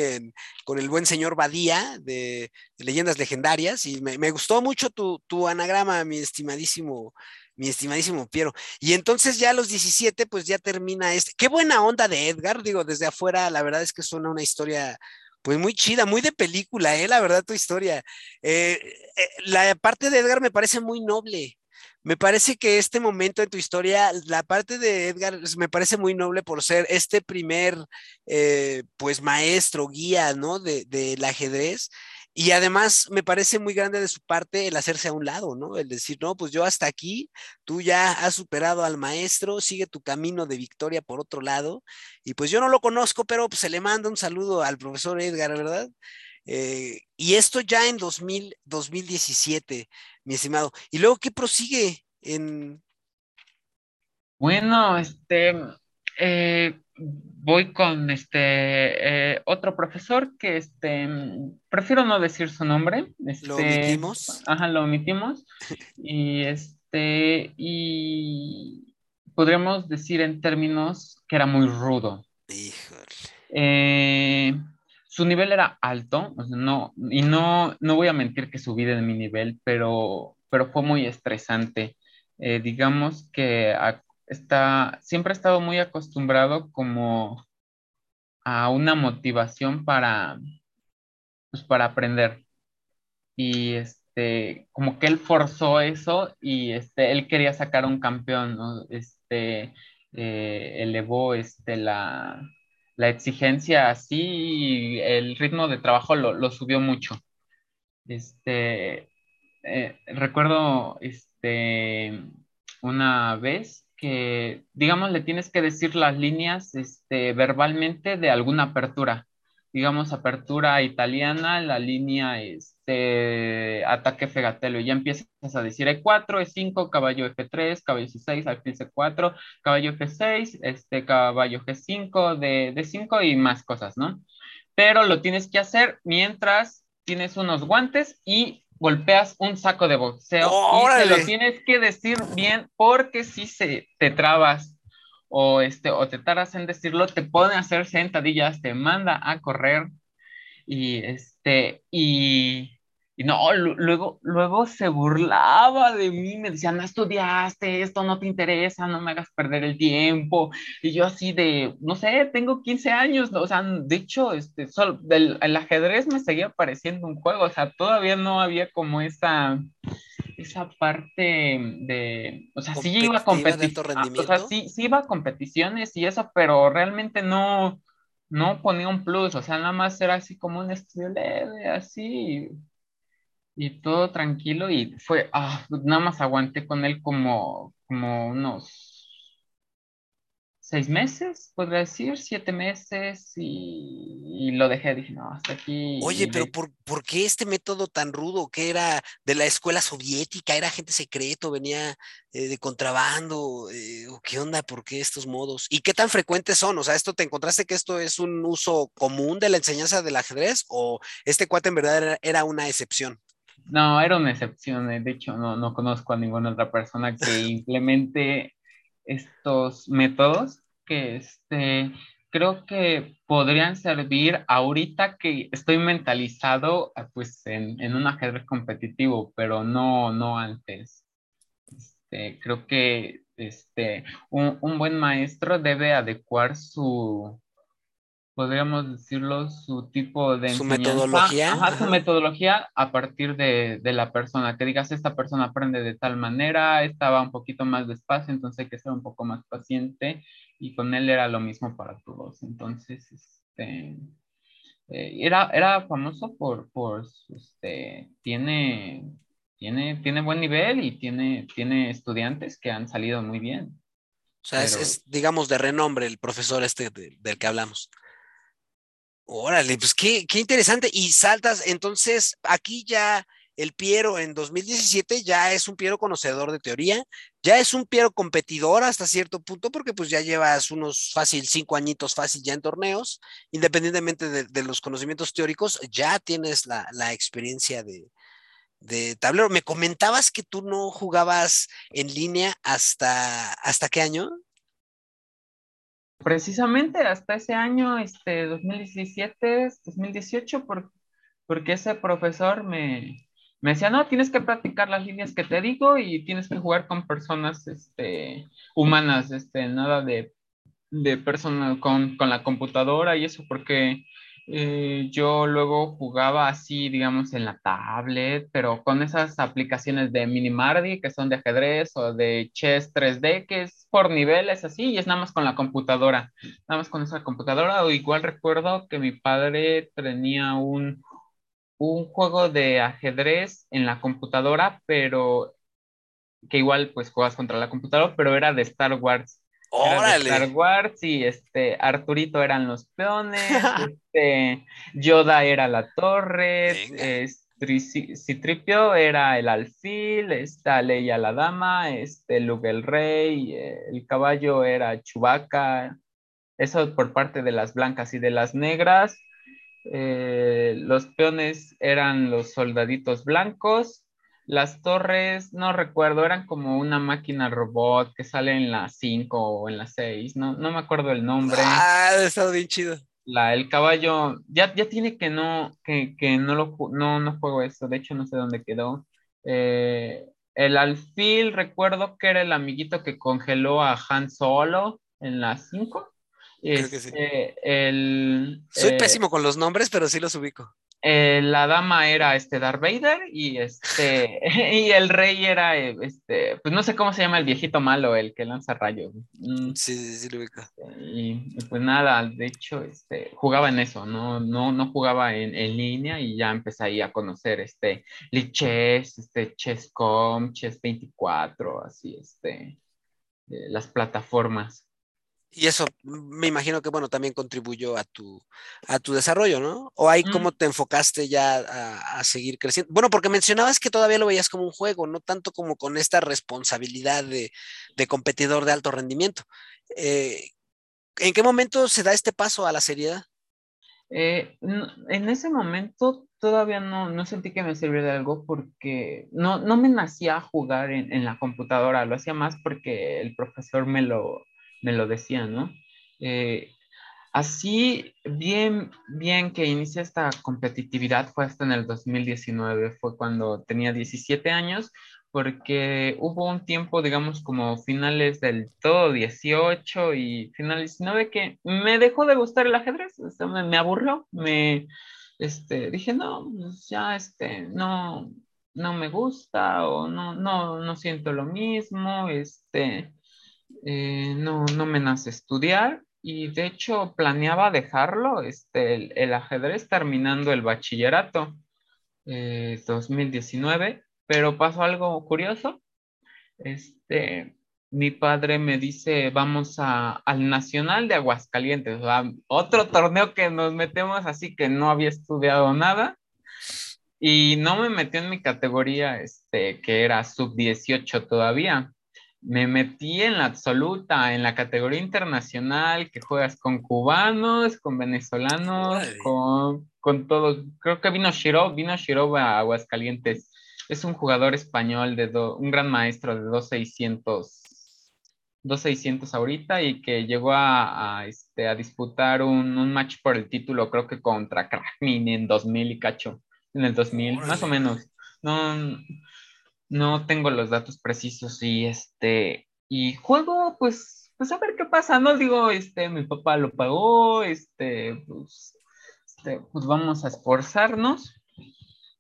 Speaker 1: con el buen señor Badía de, Leyendas Legendarias y me, gustó mucho tu, tu, anagrama, mi estimadísimo, mi estimadísimo Piero. Y entonces ya a los 17, pues ya termina este. Qué buena onda de Edgar, digo, desde afuera, la verdad es que suena una historia pues muy chida, muy de película, ¿eh? La verdad, tu historia. Eh, eh, la parte de Edgar me parece muy noble, me parece que este momento en tu historia, la parte de Edgar me parece muy noble por ser este primer, eh, pues, maestro, guía, ¿no? De, del ajedrez. Y además me parece muy grande de su parte el hacerse a un lado, ¿no? El decir, no, pues yo hasta aquí, tú ya has superado al maestro, sigue tu camino de victoria por otro lado. Y pues yo no lo conozco, pero pues se le manda un saludo al profesor Edgar, ¿verdad? Eh, y esto ya en 2000, 2017, mi estimado. ¿Y luego qué prosigue en...
Speaker 2: Bueno, este, eh, voy con este eh, otro profesor que este prefiero no decir su nombre. Este,
Speaker 1: lo omitimos.
Speaker 2: Ajá, lo omitimos. y este, y podríamos decir en términos que era muy rudo.
Speaker 1: Híjole.
Speaker 2: Eh, su nivel era alto, no, y no, no voy a mentir que subí de mi nivel, pero, pero fue muy estresante. Eh, digamos que está, siempre he estado muy acostumbrado como a una motivación para, pues, para aprender. Y este, como que él forzó eso y este, él quería sacar un campeón, ¿no? Este, eh, elevó este, la, la exigencia así y el ritmo de trabajo lo, subió mucho. Este, eh, recuerdo este, una vez que, digamos, le tienes que decir las líneas este, verbalmente de alguna apertura. Digamos, apertura italiana, la línea este, ataque fegatelo. Y ya empiezas a decir E4, E5, caballo F3, caballo C6, alfil C4, caballo F6, este, caballo G5, D, D5 y más cosas, ¿no? Pero lo tienes que hacer mientras tienes unos guantes y golpeas un saco de boxeo y te lo tienes que decir bien porque si se te trabas o este o te taras en decirlo te a hacer sentadillas te manda a correr y este y y no, luego, luego se burlaba de mí, me decía, no estudiaste, esto no te interesa, no me hagas perder el tiempo. Y yo así de, no sé, tengo 15 años, o sea, de hecho, este, solo, el ajedrez me seguía pareciendo un juego, o sea, todavía no había como esa, esa parte de, o sea, sí iba a competir, ah, o sea, sí, sí iba a competiciones y eso, pero realmente no, no ponía un plus, o sea, nada más era así como un estudio leve, así, y todo tranquilo y fue, ah, nada más aguanté con él como, como unos seis meses, podría decir, siete meses y, lo dejé, dije, no, hasta aquí.
Speaker 1: Oye, pero por, por, qué este método tan rudo que era de la escuela soviética? ¿Era gente secreto? ¿Venía eh, de contrabando? Eh, ¿Qué onda? ¿Por qué estos modos? ¿Y qué tan frecuentes son? O sea, ¿esto te encontraste que esto es un uso común de la enseñanza del ajedrez o este cuate en verdad era una excepción?
Speaker 2: No, era una excepción. Eh, de hecho, no, no conozco a ninguna otra persona que implemente estos métodos que este, creo que podrían servir ahorita que estoy mentalizado ah, pues, en, en un ajedrez competitivo, pero no, no antes. Este, creo que este, un, un buen maestro debe adecuar su, podríamos decirlo, su tipo de
Speaker 1: su metodología.
Speaker 2: su metodología a partir de, de, la persona. Que digas, esta persona aprende de tal manera, esta va un poquito más despacio, entonces hay que ser un poco más paciente. Y con él era lo mismo para todos. Entonces, este, eh, era, era famoso por, por este, tiene, tiene, tiene buen nivel y tiene, tiene estudiantes que han salido muy bien.
Speaker 1: O sea, es, digamos, de renombre el profesor este del que hablamos. Órale, pues qué, qué interesante. Y saltas, entonces aquí ya el Piero en 2017 ya es un Piero conocedor de teoría, ya es un Piero competidor hasta cierto punto, porque pues ya llevas unos fácil cinco añitos fácil ya en torneos, independientemente de, los conocimientos teóricos, ya tienes la, la experiencia de, de, tablero. Me comentabas que tú no jugabas en línea hasta, ¿hasta qué año?
Speaker 2: Precisamente hasta ese año, este 2017, 2018, porque ese profesor me, me decía, no, tienes que practicar las líneas que te digo y tienes que jugar con personas este, humanas, este, nada de, de personas con, con, la computadora y eso, porque Eh, yo luego jugaba así, digamos, en la tablet, pero con esas aplicaciones de Minimardi que son de ajedrez o de Chess 3D, que es por niveles así, y es nada más con la computadora, nada más con esa computadora. O igual recuerdo que mi padre tenía un, un juego de ajedrez en la computadora, pero que igual pues juegas contra la computadora, pero era de Star Wars.
Speaker 1: ¡Órale!
Speaker 2: Star Wars y este Arturito eran los peones, este Yoda era la torre, Citripio era el alfil, esta Leia la dama, este Luke el rey, el caballo era Chewbacca, eso por parte de las blancas y de las negras. Eh, los peones eran los soldaditos blancos, las torres, no recuerdo, eran como una máquina robot que sale en la 5 o en la 6, no, no me acuerdo el nombre.
Speaker 1: Ah, estado bien chido.
Speaker 2: La, el caballo, ya, ya tiene que no, que, que no lo no, no juego eso, de hecho no sé dónde quedó. Eh, el alfil, recuerdo que era el amiguito que congeló a Han Solo en la 5. Este, el,
Speaker 1: Soy eh, pésimo con los nombres, pero sí los ubico.
Speaker 2: Eh, la dama era este Darth Vader y este y el rey era este pues no sé cómo se llama el viejito malo el que lanza rayos
Speaker 1: mm. sí sí sí lo ubico.
Speaker 2: y, pues nada de hecho este jugaba en eso no no no jugaba en, en línea y ya empecé ahí a conocer este Lichess este Chesscom Chess 24 así este eh, las plataformas
Speaker 1: y eso me imagino que, bueno, también contribuyó a tu, a tu desarrollo, ¿no? ¿O ahí cómo te enfocaste ya a, seguir creciendo? Bueno, porque mencionabas que todavía lo veías como un juego, no tanto como con esta responsabilidad de, competidor de alto rendimiento. Eh, ¿En qué momento se da este paso a la seriedad?
Speaker 2: Eh, en ese momento todavía no, no sentí que me sirviera de algo porque no, no me nacía a jugar en, en la computadora, lo hacía más porque el profesor me lo, me lo decía, ¿no? Eh, así, bien, bien que inicia esta competitividad fue hasta en el 2019, fue cuando tenía 17 años, porque hubo un tiempo, digamos, como finales del todo 18 y finales 19 que me dejó de gustar el ajedrez, me, me, aburrió, me, este, dije, no, pues ya, este, no, no me gusta o no, no, no siento lo mismo, este, eh, no, no me nace estudiar y de hecho planeaba dejarlo, este, el, ajedrez terminando el bachillerato 2019, eh, pero pasó algo curioso. Este, mi padre me dice, vamos a, al Nacional de Aguascalientes, otro torneo que nos metemos así que no había estudiado nada y no me metió en mi categoría, este, que era sub 18 todavía me metí en la absoluta, en la categoría internacional, que juegas con cubanos, con venezolanos, con, con, todos. Creo que vino Shiro, vino Shiro a Aguascalientes. Es un jugador español, de un gran maestro de 2600, 2600 ahorita y que llegó a, a, este, a disputar un, un, match por el título, creo que contra Krakmin en 2000 y cacho, en el 2000, más o menos. No, no tengo los datos precisos y este, y juego pues, pues a ver qué pasa, ¿no? Digo, este, mi papá lo pagó, este, pues, este, pues vamos a esforzarnos.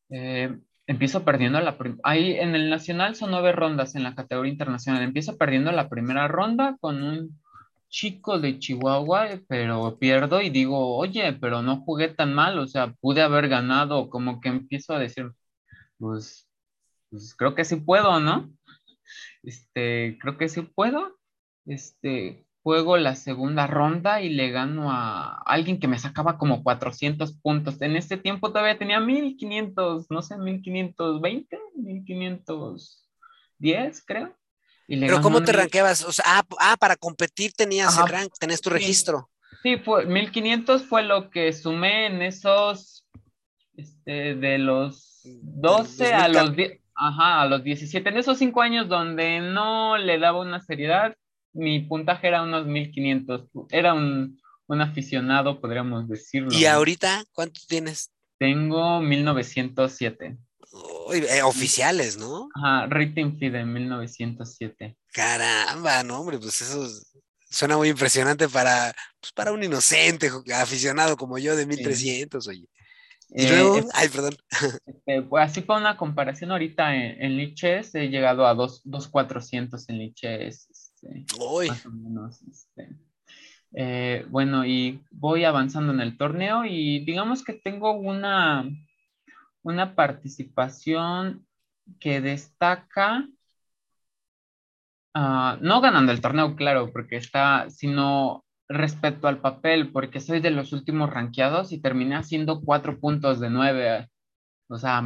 Speaker 2: Eh, empiezo perdiendo la ahí en el nacional son nueve rondas en la categoría internacional empiezo perdiendo la primera ronda con un chico de Chihuahua pero pierdo y digo oye pero no jugué tan mal o sea pude haber ganado como que empiezo a decir pues pues creo que sí puedo, ¿no? Este, creo que sí puedo. Este, juego la segunda ronda y le gano a alguien que me sacaba como 400 puntos. En este tiempo todavía tenía 1500, no sé, 1520, 1510, creo.
Speaker 1: Pero ¿cómo te ranqueabas? O sea, ah, ah para competir tenías el rank, tenías tu registro.
Speaker 2: Sí, fue, 1500 fue lo que sumé en esos, este, de los 12 a los 10. Ajá, a los 17. En esos cinco años donde no le daba una seriedad, mi puntaje era unos 1500. Era un, aficionado, podríamos decirlo.
Speaker 1: ¿Y ahorita cuánto tienes?
Speaker 2: Tengo 1907.
Speaker 1: Eh, oficiales, ¿no?
Speaker 2: Ajá, rating feed en 1907.
Speaker 1: Caramba, no, hombre, pues eso Suena muy impresionante para, pues, para un inocente aficionado como yo de 1300, oye. Y luego, eh, ay, perdón.
Speaker 2: Este, pues así para una comparación, ahorita en, en Liches he llegado a 2,400 en Liches. Este, más o menos. Este. Eh, bueno, y voy avanzando en el torneo y digamos que tengo una, una participación que destaca Ah, no ganando el torneo, claro, porque está, sino respecto al papel, porque soy de los últimos rankeados y terminé haciendo cuatro puntos de nueve. O sea,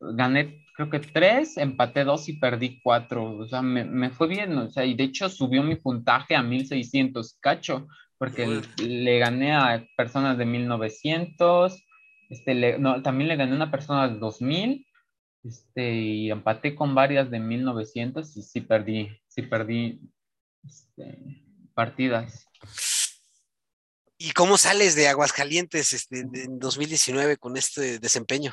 Speaker 2: gané creo que tres, empaté dos y perdí cuatro. O sea, me, fue bien. O sea, y de hecho subió mi puntaje a 1600 cacho, porque le, gané a personas de 1900. Este, no, también le gané a una persona de 2000 este, y empaté con varias de 1900 y sí perdí, sí perdí este, partidas.
Speaker 1: ¿Y cómo sales de Aguascalientes este, en 2019 con este desempeño?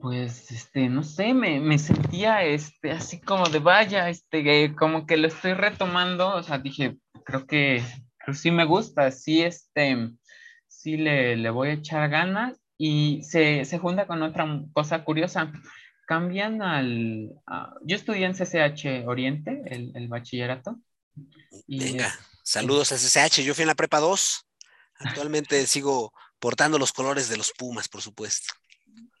Speaker 2: Pues, este, no sé, me, me, sentía, este, así como de vaya, este, como que lo estoy retomando, o sea, dije, creo que, sí me gusta, sí, este, sí le, le voy a echar ganas y se, se junta con otra cosa curiosa cambian al... yo estudié en CCH Oriente, el, bachillerato.
Speaker 1: Venga, saludos a CCH. Yo fui en la prepa 2. Actualmente sigo portando los colores de los Pumas, por supuesto.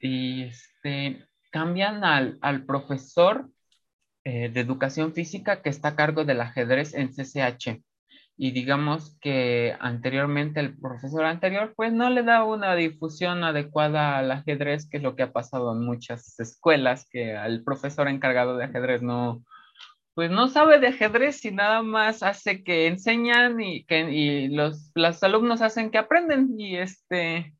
Speaker 2: Y este, cambian al, profesor eh, de educación física que está a cargo del ajedrez en CCH y digamos que anteriormente el profesor anterior pues no le da una difusión adecuada al ajedrez, que es lo que ha pasado en muchas escuelas, que al profesor encargado de ajedrez no, pues no sabe de ajedrez y nada más hace que enseñan y que y los, los alumnos hacen que aprenden y este,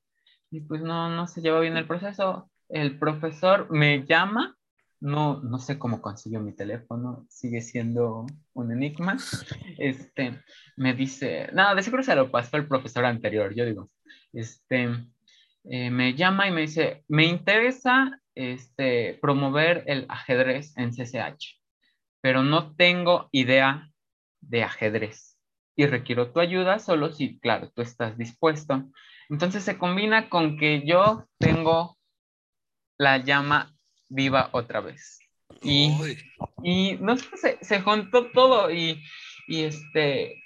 Speaker 2: y pues no, no se lleva bien el proceso. El profesor me llama no, no sé cómo consiguió mi teléfono, sigue siendo un enigma. Este, me dice, nada, de seguro se lo pasó el profesor anterior, yo digo, este, eh, me llama y me dice, me interesa este, promover el ajedrez en CCH, pero no tengo idea de ajedrez y requiero tu ayuda solo si, claro, tú estás dispuesto. Entonces se combina con que yo tengo la llama viva otra vez. Y, y no sé, se, se, juntó todo y, y este,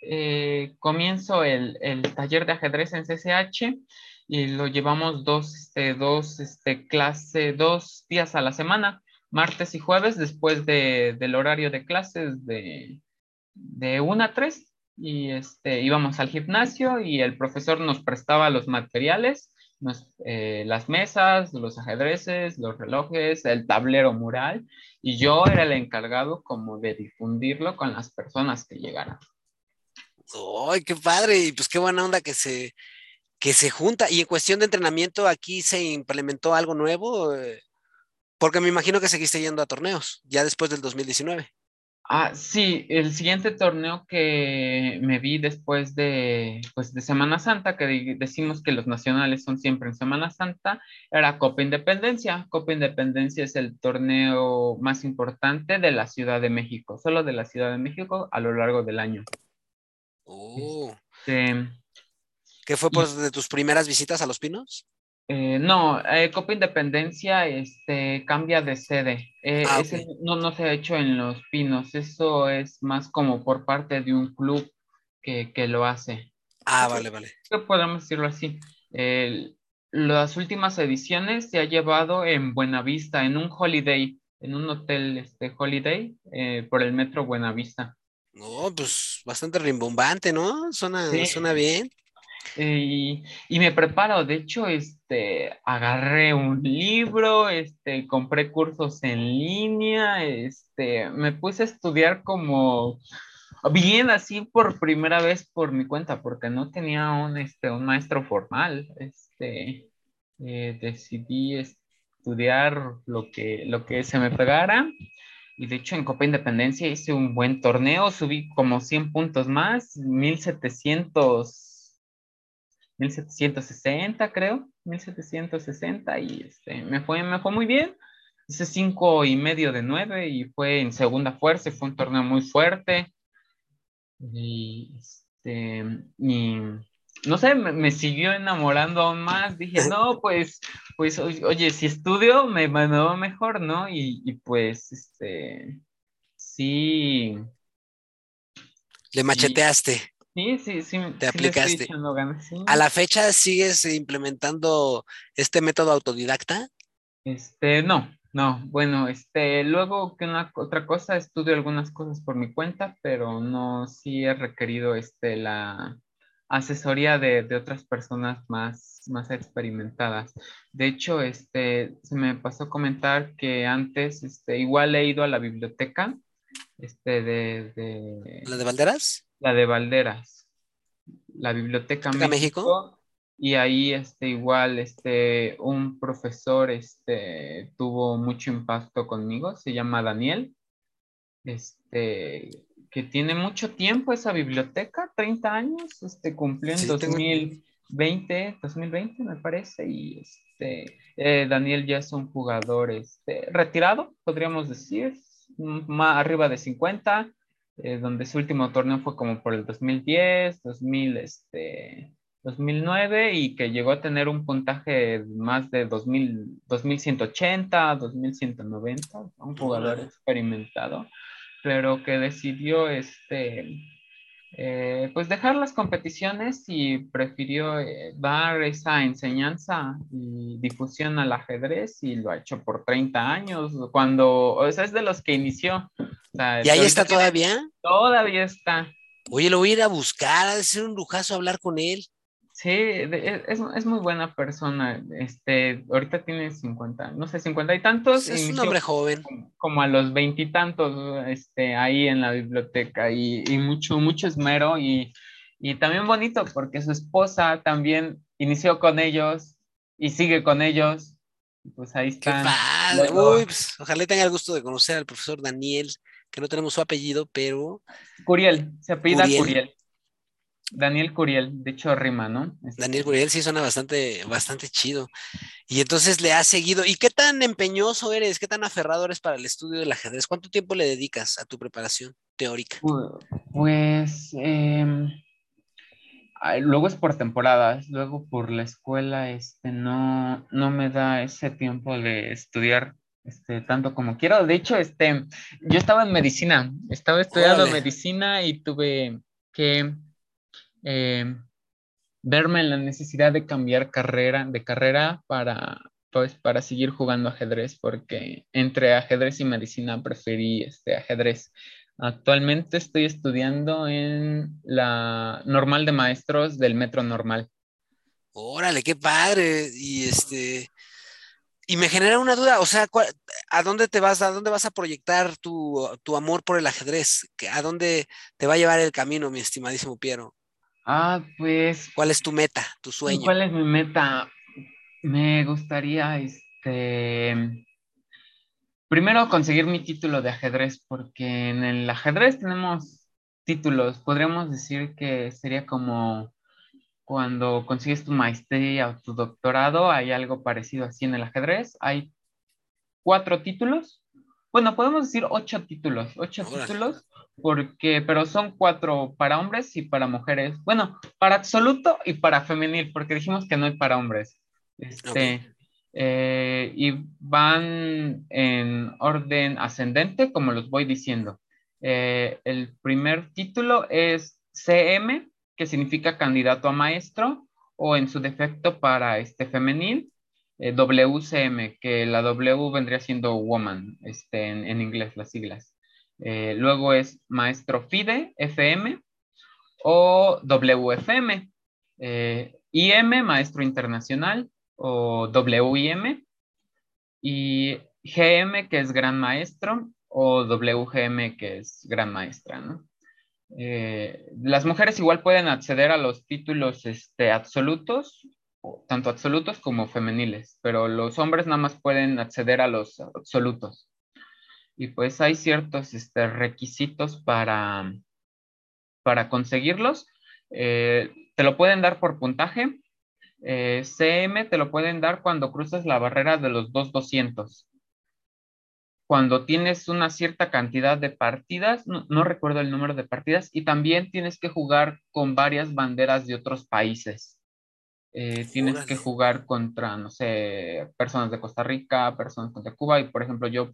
Speaker 2: eh, comienzo el, el, taller de ajedrez en CCH y lo llevamos dos, este, dos, este, clase, dos días a la semana, martes y jueves, después de, del horario de clases de, de 1 a 3. Y este, íbamos al gimnasio y el profesor nos prestaba los materiales eh, las mesas, los ajedrezes, los relojes, el tablero mural, y yo era el encargado como de difundirlo con las personas que llegaran.
Speaker 1: ¡Ay, qué padre! Y pues qué buena onda que se, que se junta. Y en cuestión de entrenamiento, aquí se implementó algo nuevo, porque me imagino que seguiste yendo a torneos, ya después del 2019.
Speaker 2: Ah, sí, el siguiente torneo que me vi después de, pues, de Semana Santa, que decimos que los nacionales son siempre en Semana Santa, era Copa Independencia. Copa Independencia es el torneo más importante de la Ciudad de México, solo de la Ciudad de México a lo largo del año.
Speaker 1: Oh. Este, ¿Qué fue pues, de tus primeras visitas a Los Pinos?
Speaker 2: Eh, no, eh, Copa Independencia este, cambia de sede. Eh, ah, no, no se ha hecho en Los Pinos. Eso es más como por parte de un club que, lo hace.
Speaker 1: Ah, vale, vale.
Speaker 2: Podemos decirlo así. las últimas ediciones se ha llevado en Buenavista, en un holiday, en un hotel este, holiday por el metro Buenavista.
Speaker 1: No, pues bastante rimbombante, ¿no? Suena, suena bien.
Speaker 2: Y, y, me preparo, de hecho, este, agarré un libro, este, compré cursos en línea, este, me puse a estudiar como bien así por primera vez por mi cuenta, porque no tenía un, este, un maestro formal, este, eh, decidí estudiar lo que, lo que se me pegara. Y de hecho en Copa Independencia hice un buen torneo, subí como 100 puntos más, 1700 1760, creo, 1760, y este, me, fue, me fue muy bien. Hice cinco y medio de nueve y fue en segunda fuerza, fue un torneo muy fuerte. Y, este, y no sé, me, siguió enamorando aún más. Dije, no, pues, pues, oye, si estudio me, me va mejor, ¿no? Y, y, pues, este, sí.
Speaker 1: Le macheteaste.
Speaker 2: Sí, sí, sí.
Speaker 1: Te aplicaste. ¿A la fecha sigues implementando este método autodidacta?
Speaker 2: Este, no, no. Bueno, este, luego que una otra cosa, estudio algunas cosas por mi cuenta, pero no, sí he requerido, este, la asesoría de, de otras personas más, más experimentadas. De hecho, este, se me pasó a comentar que antes, este, igual he ido a la biblioteca, este, de... de
Speaker 1: ¿La de Valderas?
Speaker 2: La de Valderas, la Biblioteca México, México, Y ahí, este, igual, este, un profesor, este, tuvo mucho impacto conmigo, se llama Daniel, este, que tiene mucho tiempo esa biblioteca, 30 años, este, cumplió en 2020, 2020 me parece, y este, eh, Daniel ya es un jugador, este, retirado, podríamos decir, más arriba de 50, eh, donde su último torneo fue como por el 2010, 2000, este, 2009 y que llegó a tener un puntaje más de 2000, 2180, 2190, un jugador experimentado, pero que decidió este, eh, pues dejar las competiciones y prefirió eh, dar esa enseñanza y difusión al ajedrez y lo ha hecho por 30 años, cuando, o sea, es de los que inició.
Speaker 1: ¿Y ahí está todavía?
Speaker 2: Todavía está.
Speaker 1: Oye, lo voy a ir a buscar, ha de ser un lujazo hablar con él.
Speaker 2: Sí, e, es, es, muy buena persona. Este, ahorita tiene 50, no sé, 50 y tantos.
Speaker 1: Es un hombre joven.
Speaker 2: Como, a los veintitantos, este, ahí en la biblioteca y, y mucho, mucho esmero y, y, también bonito porque su esposa también inició con ellos y sigue con ellos. Pues ahí está.
Speaker 1: Qué padre. Pues, ojalá tenga el gusto de conocer al profesor Daniel, que no tenemos su apellido, pero.
Speaker 2: Curiel, se apellida Curiel. Daniel Curiel, de hecho rima, ¿no?
Speaker 1: Daniel Curiel sí suena bastante, bastante chido. Y entonces le has seguido. ¿Y qué tan empeñoso eres? ¿Qué tan aferrado eres para el estudio del ajedrez? ¿Cuánto tiempo le dedicas a tu preparación teórica?
Speaker 2: Pues em, luego es por temporadas, luego por la escuela, este, no, no me da ese tiempo de estudiar este, tanto como quiero. De hecho, este, yo estaba en medicina, estaba estudiando medicina y tuve que eh, verme en la necesidad de cambiar carrera, de carrera para, pues, para seguir jugando ajedrez, porque entre ajedrez y medicina preferí este ajedrez. Actualmente estoy estudiando en la normal de maestros del metro normal.
Speaker 1: Órale, qué padre. Y este, y me genera una duda, o sea, ¿a dónde te vas, a dónde vas a proyectar tu, tu amor por el ajedrez? ¿A dónde te va a llevar el camino, mi estimadísimo Piero?
Speaker 2: Ah, pues.
Speaker 1: ¿Cuál es tu meta, tu sueño?
Speaker 2: ¿Cuál es mi meta? Me gustaría, este. Primero conseguir mi título de ajedrez, porque en el ajedrez tenemos títulos. Podríamos decir que sería como cuando consigues tu maestría o tu doctorado, hay algo parecido así en el ajedrez. Hay cuatro títulos. Bueno, podemos decir ocho títulos, ocho títulos porque, pero son cuatro para hombres y para mujeres. Bueno, para absoluto y para femenil, porque dijimos que no hay para hombres. Este, eh, y van en orden ascendente, como los voy diciendo. Eh, el primer título es CM, que significa candidato a maestro, o en su defecto para este femenil, eh, WCM, que la W vendría siendo woman, este, en inglés, las siglas. Eh, luego es maestro FIDE, FM o WFM. Eh, IM, maestro internacional o WIM. Y GM, que es gran maestro, o WGM, que es gran maestra. Eh, las mujeres igual pueden acceder a los títulos este, absolutos, tanto absolutos como femeniles, pero los hombres nada más pueden acceder a los absolutos y pues hay ciertos este, requisitos para, para conseguirlos. Eh, te lo pueden dar por puntaje. Eh, CM te lo pueden dar cuando cruzas la barrera de los 2200. cuando tienes una cierta cantidad de partidas, no, recuerdo el número de partidas, y también tienes que jugar con varias banderas de otros países. Eh, tienes que jugar contra, no sé, personas de Costa Rica, personas de Cuba, y por ejemplo, yo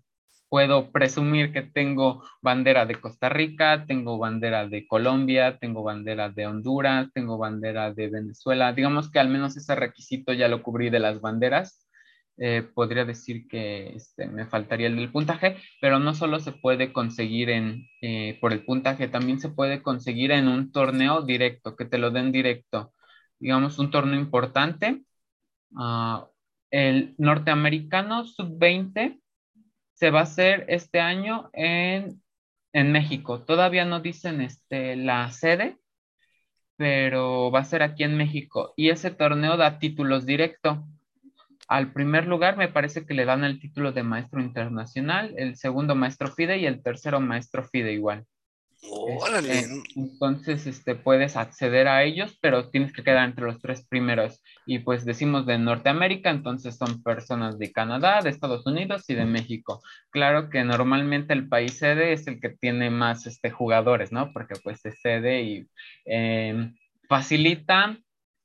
Speaker 2: puedo presumir que tengo bandera de Costa Rica, tengo bandera de Colombia, tengo bandera de Honduras, tengo bandera de Venezuela. Digamos que al menos ese requisito ya lo cubrí de las banderas. Eh, podría decir que este, me faltaría el del puntaje, pero no solo se puede conseguir en, eh, por el puntaje, también se puede conseguir en un torneo directo, que te lo den directo. Digamos, un torneo importante. Ah, el norteamericano sub-20 se va a hacer este año en, en México. Todavía no dicen este, la sede, pero va a ser aquí en México. Y ese torneo da títulos directo. Al primer lugar me parece que le dan el título de maestro internacional, el segundo maestro FIDE y el tercero maestro FIDE igual. Órale. Este, entonces, este, puedes acceder a ellos, pero tienes que quedar entre los tres primeros. Y pues decimos de Norteamérica, entonces son personas de Canadá, de Estados Unidos y de México. Claro que normalmente el país sede es el que tiene más este, jugadores, ¿no? Porque pues es sede y eh, facilita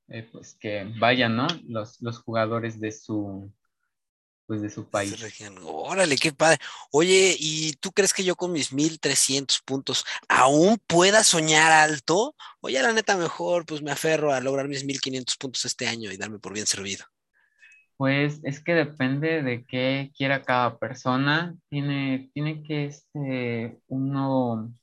Speaker 2: eh, pues que vayan, ¿no? Los, los jugadores de su, pues de su país.
Speaker 1: Órale, qué padre. Oye, ¿y tú crees que yo con mis 1300 puntos aún pueda soñar alto? Oye, la neta, mejor pues me aferro a lograr mis 1500 puntos este año y darme por bien servido.
Speaker 2: Pues es que depende de qué quiera cada persona. Tiene, tiene que este, uno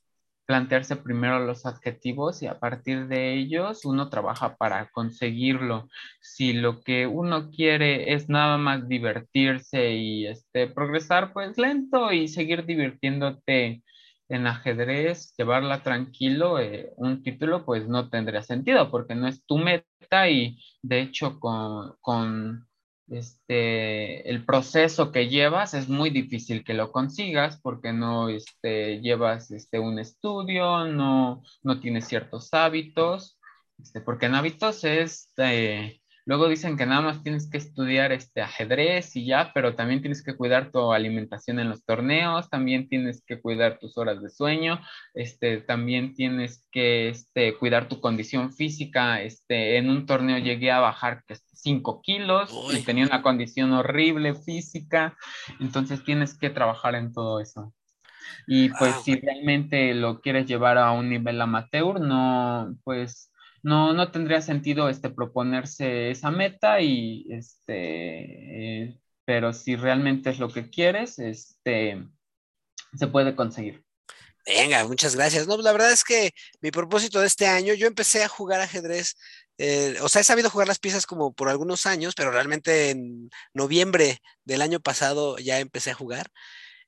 Speaker 2: plantearse primero los adjetivos y a partir de ellos uno trabaja para conseguirlo. Si lo que uno quiere es nada más divertirse y este, progresar pues lento y seguir divirtiéndote en ajedrez, llevarla tranquilo, eh, un título pues no tendría sentido porque no es tu meta y de hecho con, con este, el proceso que llevas es muy difícil que lo consigas porque no este, llevas este, un estudio, no, no tienes ciertos hábitos, este, porque en hábitos es, eh, luego dicen que nada más tienes que estudiar este, ajedrez y ya, pero también tienes que cuidar tu alimentación en los torneos, también tienes que cuidar tus horas de sueño, este, también tienes que este, cuidar tu condición física. Este, en un torneo llegué a bajar 5 kilos y tenía una condición horrible física, entonces tienes que trabajar en todo eso. Y pues si realmente lo quieres llevar a un nivel amateur, no, pues no, no tendría sentido este, proponerse esa meta y este, eh, pero si realmente es lo que quieres, este, se puede conseguir.
Speaker 1: Venga, muchas gracias. No, la verdad es que mi propósito de este año, yo empecé a jugar ajedrez eh, o sea, he sabido jugar las piezas como por algunos años, pero realmente en noviembre del año pasado ya empecé a jugar.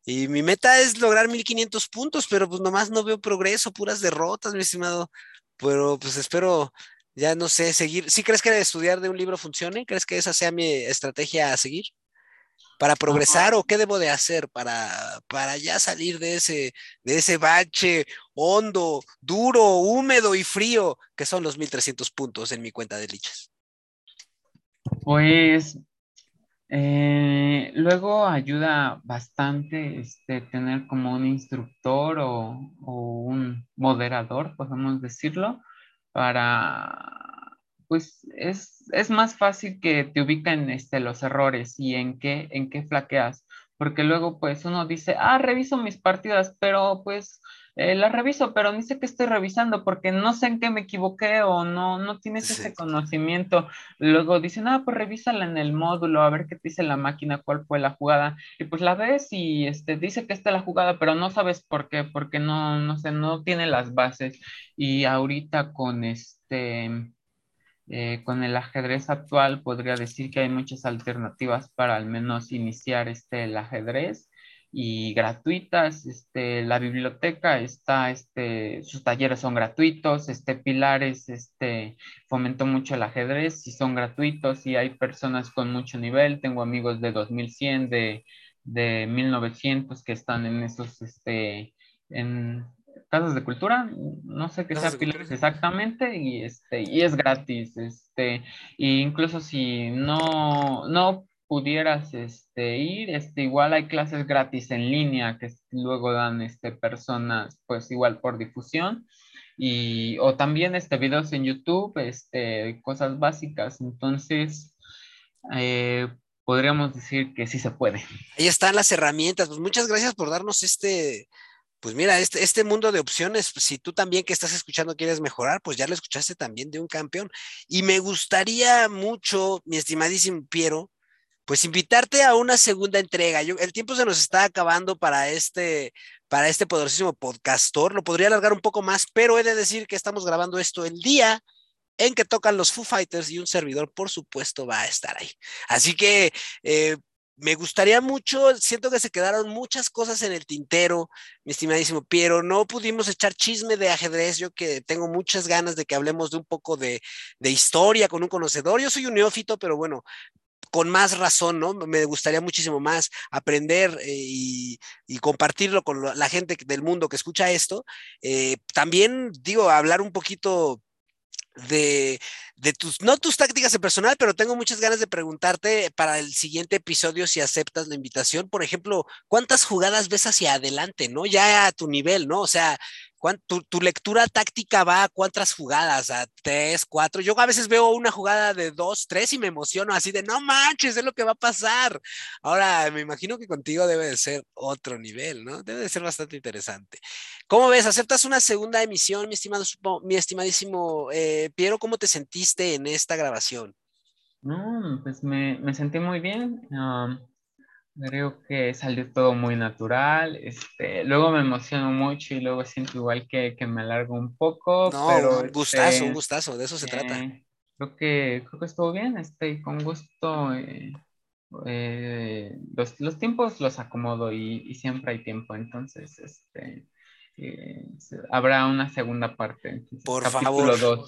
Speaker 1: Y mi meta es lograr 1500 puntos, pero pues nomás no veo progreso, puras derrotas, mi estimado. Pero pues espero, ya no sé, seguir. ¿Sí crees que estudiar de un libro funcione? ¿Crees que esa sea mi estrategia a seguir? para progresar o qué debo de hacer para, para ya salir de ese, de ese bache hondo, duro, húmedo y frío que son los 1300 puntos en mi cuenta de lichas?
Speaker 2: Pues eh, luego ayuda bastante este, tener como un instructor o, un moderador, podemos decirlo, para pues es, es, más fácil que te ubiquen este, los errores y en qué, en qué flaqueas, porque luego pues uno dice, ah, reviso mis partidas, pero pues eh, las reviso, pero ni sé qué estoy revisando porque no sé en qué me equivoqué o no, no tienes ese conocimiento. Luego dicen, ah, pues revísala en el módulo, a ver qué te dice la máquina, cuál fue la jugada. Y pues la ves y este, dice que está la jugada, pero no sabes por qué, porque no, no sé, no tiene las bases. Y ahorita con este eh, con el ajedrez actual podría decir que hay muchas alternativas para al menos iniciar este, el ajedrez y gratuitas. Este, la biblioteca está, este, sus talleres son gratuitos, este, Pilares este, fomentó mucho el ajedrez y son gratuitos y hay personas con mucho nivel. Tengo amigos de 2100, de, de 1900 que están en esos, este, en, casas de cultura, no sé qué sea Pilares exactamente, y este, y es gratis, este, e incluso si no, no pudieras este, ir, este, igual hay clases gratis en línea que luego dan este, personas, pues igual por difusión, y, o también este, videos en YouTube, este, cosas básicas, entonces eh, podríamos decir que sí se puede.
Speaker 1: Ahí están las herramientas, pues muchas gracias por darnos este, pues mira, este, este mundo de opciones, pues, si tú también que estás escuchando quieres mejorar, pues ya lo escuchaste también de un campeón. Y me gustaría mucho, mi estimadísimo Piero, pues invitarte a una segunda entrega. el tiempo se nos está acabando para este, para este poderosísimo podcastor. Lo podría alargar un poco más, pero he de decir que estamos grabando esto el día en que tocan los Foo Fighters y un servidor, por supuesto, va a estar ahí. Así que eh, me gustaría mucho, siento que se quedaron muchas cosas en el tintero, mi estimadísimo Piero, no pudimos echar chisme de ajedrez, yo que tengo muchas ganas de que hablemos de un poco de, de historia con un conocedor, yo soy un neófito, pero bueno, con más razón, ¿no? Me gustaría muchísimo más aprender eh, y, compartirlo con la gente del mundo que escucha esto. Eh, también, digo, hablar un poquito de, de, tus, no tus tácticas de personal, pero tengo muchas ganas de preguntarte para el siguiente episodio si aceptas la invitación. Por ejemplo, ¿cuántas jugadas ves hacia adelante, no? Ya a tu nivel, ¿no? O sea, tu, lectura táctica va a cuántas jugadas, a tres, cuatro. Yo a veces veo una jugada de dos, tres y me emociono así de no manches, es lo que va a pasar. Ahora, me imagino que contigo debe de ser otro nivel, ¿no? Debe de ser bastante interesante. ¿Cómo ves? ¿Aceptas una segunda emisión, mi, estimado, mi estimadísimo eh, Piero? ¿Cómo te sentiste en esta grabación?
Speaker 2: No, pues me, me sentí muy bien. Creo que salió todo muy natural. Este, luego me emociono mucho y luego siento igual que, que me alargo un poco.
Speaker 1: No,
Speaker 2: pero,
Speaker 1: un gustazo, este, un gustazo, de eso se trata.
Speaker 2: Eh, creo que, creo que estuvo bien, este, con gusto. Eh, eh, los, los, tiempos los acomodo y, y, siempre hay tiempo, entonces este, habrá una segunda parte.
Speaker 1: Por capítulo favor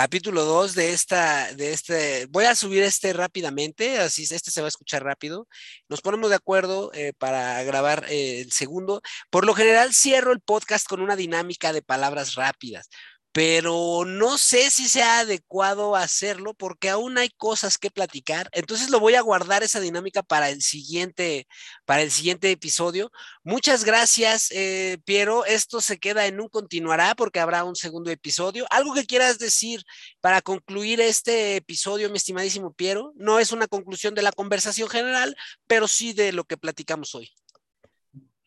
Speaker 1: capítulo 2 de esta, de este, voy a subir este rápidamente, así este se va a escuchar rápido. Nos ponemos de acuerdo eh, para grabar eh, el segundo. Por lo general cierro el podcast con una dinámica de palabras rápidas pero no sé si sea adecuado hacerlo porque aún hay cosas que platicar. Entonces lo voy a guardar esa dinámica para el siguiente, para el siguiente episodio. Muchas gracias, eh, Piero. Esto se queda en un continuará porque habrá un segundo episodio. ¿Algo que quieras decir para concluir este episodio, mi estimadísimo Piero? No es una conclusión de la conversación general, pero sí de lo que platicamos hoy.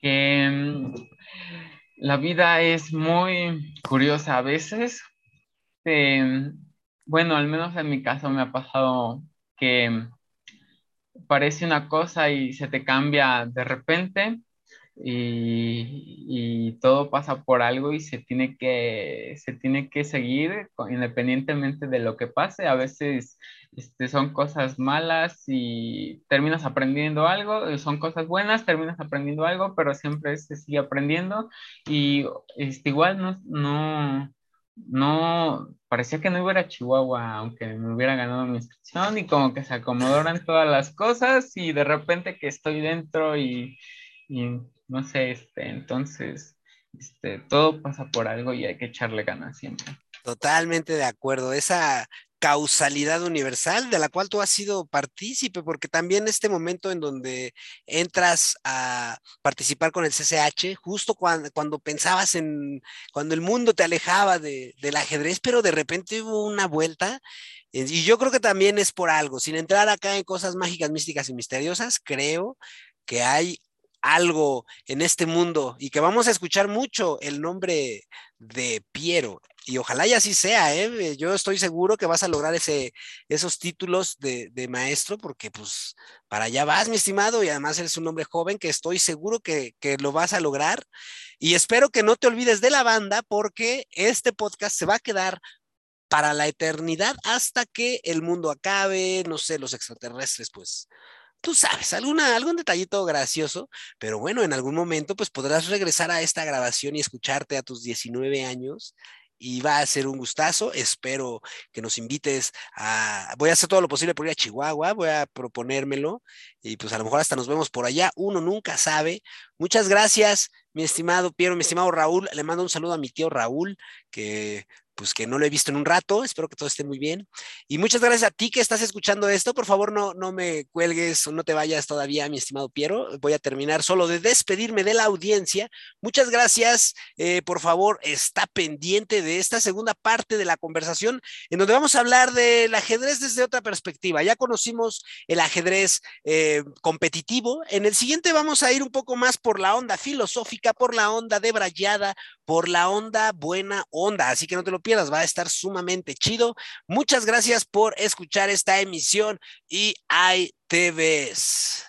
Speaker 2: Mm, la vida es muy curiosa a veces. bueno, al menos en mi caso me ha pasado que parece una cosa y se te cambia de repente y, todo pasa por algo y se tiene que, se tiene que seguir independientemente de lo que pase. A veces este, son cosas malas y terminas aprendiendo algo, eh, son cosas buenas, terminas aprendiendo algo, pero siempre se sigue aprendiendo y este, igual no, no, no, parecía que no iba a Chihuahua, aunque me hubiera ganado mi inscripción y como que se acomodaron todas las cosas y de repente que estoy dentro y, y no sé, este, entonces, este, todo pasa por algo y hay que echarle ganas siempre.
Speaker 1: Totalmente de acuerdo. Esa causalidad universal de la cual tú has sido partícipe, porque también este momento en donde entras a participar con el CCH, justo cuando, cuando pensabas en, cuando el mundo te alejaba de, del ajedrez, pero de repente hubo una vuelta, eh, y yo creo que también es por algo, sin entrar acá en cosas mágicas, místicas y misteriosas, creo que hay algo en este mundo y que vamos a escuchar mucho el nombre de Piero. Y ojalá y así sea, ¿eh? Yo estoy seguro que vas a lograr ese, esos títulos de, maestro, porque pues para allá vas, mi estimado, y además eres un hombre joven que estoy seguro que, que lo vas a lograr. Y espero que no te olvides de la banda, porque este podcast se va a quedar para la eternidad hasta que el mundo acabe, no sé, los extraterrestres, pues tú sabes, alguna, algún detallito gracioso, pero bueno, en algún momento pues podrás regresar a esta grabación y escucharte a tus 19 años y va a ser un gustazo. Espero que nos invites a. Voy a hacer todo lo posible por ir a Chihuahua, voy a proponérmelo y pues a lo mejor hasta nos vemos por allá. Uno nunca sabe. Muchas gracias, mi estimado Piero, mi estimado Raúl. Le mando un saludo a mi tío Raúl, que pues que no lo he visto en un rato, espero que todo esté muy bien. Y muchas gracias a ti que estás escuchando esto, por favor no, no me cuelgues o no te vayas todavía, mi estimado Piero, voy a terminar solo de despedirme de la audiencia. Muchas gracias, eh, por favor, está pendiente de esta segunda parte de la conversación en donde vamos a hablar del ajedrez desde otra perspectiva. Ya conocimos el ajedrez eh, competitivo, en el siguiente vamos a ir un poco más por la onda filosófica, por la onda debrayada, por la onda buena onda, así que no te lo pierdas, va a estar sumamente chido. Muchas gracias por escuchar esta emisión y ahí te ves.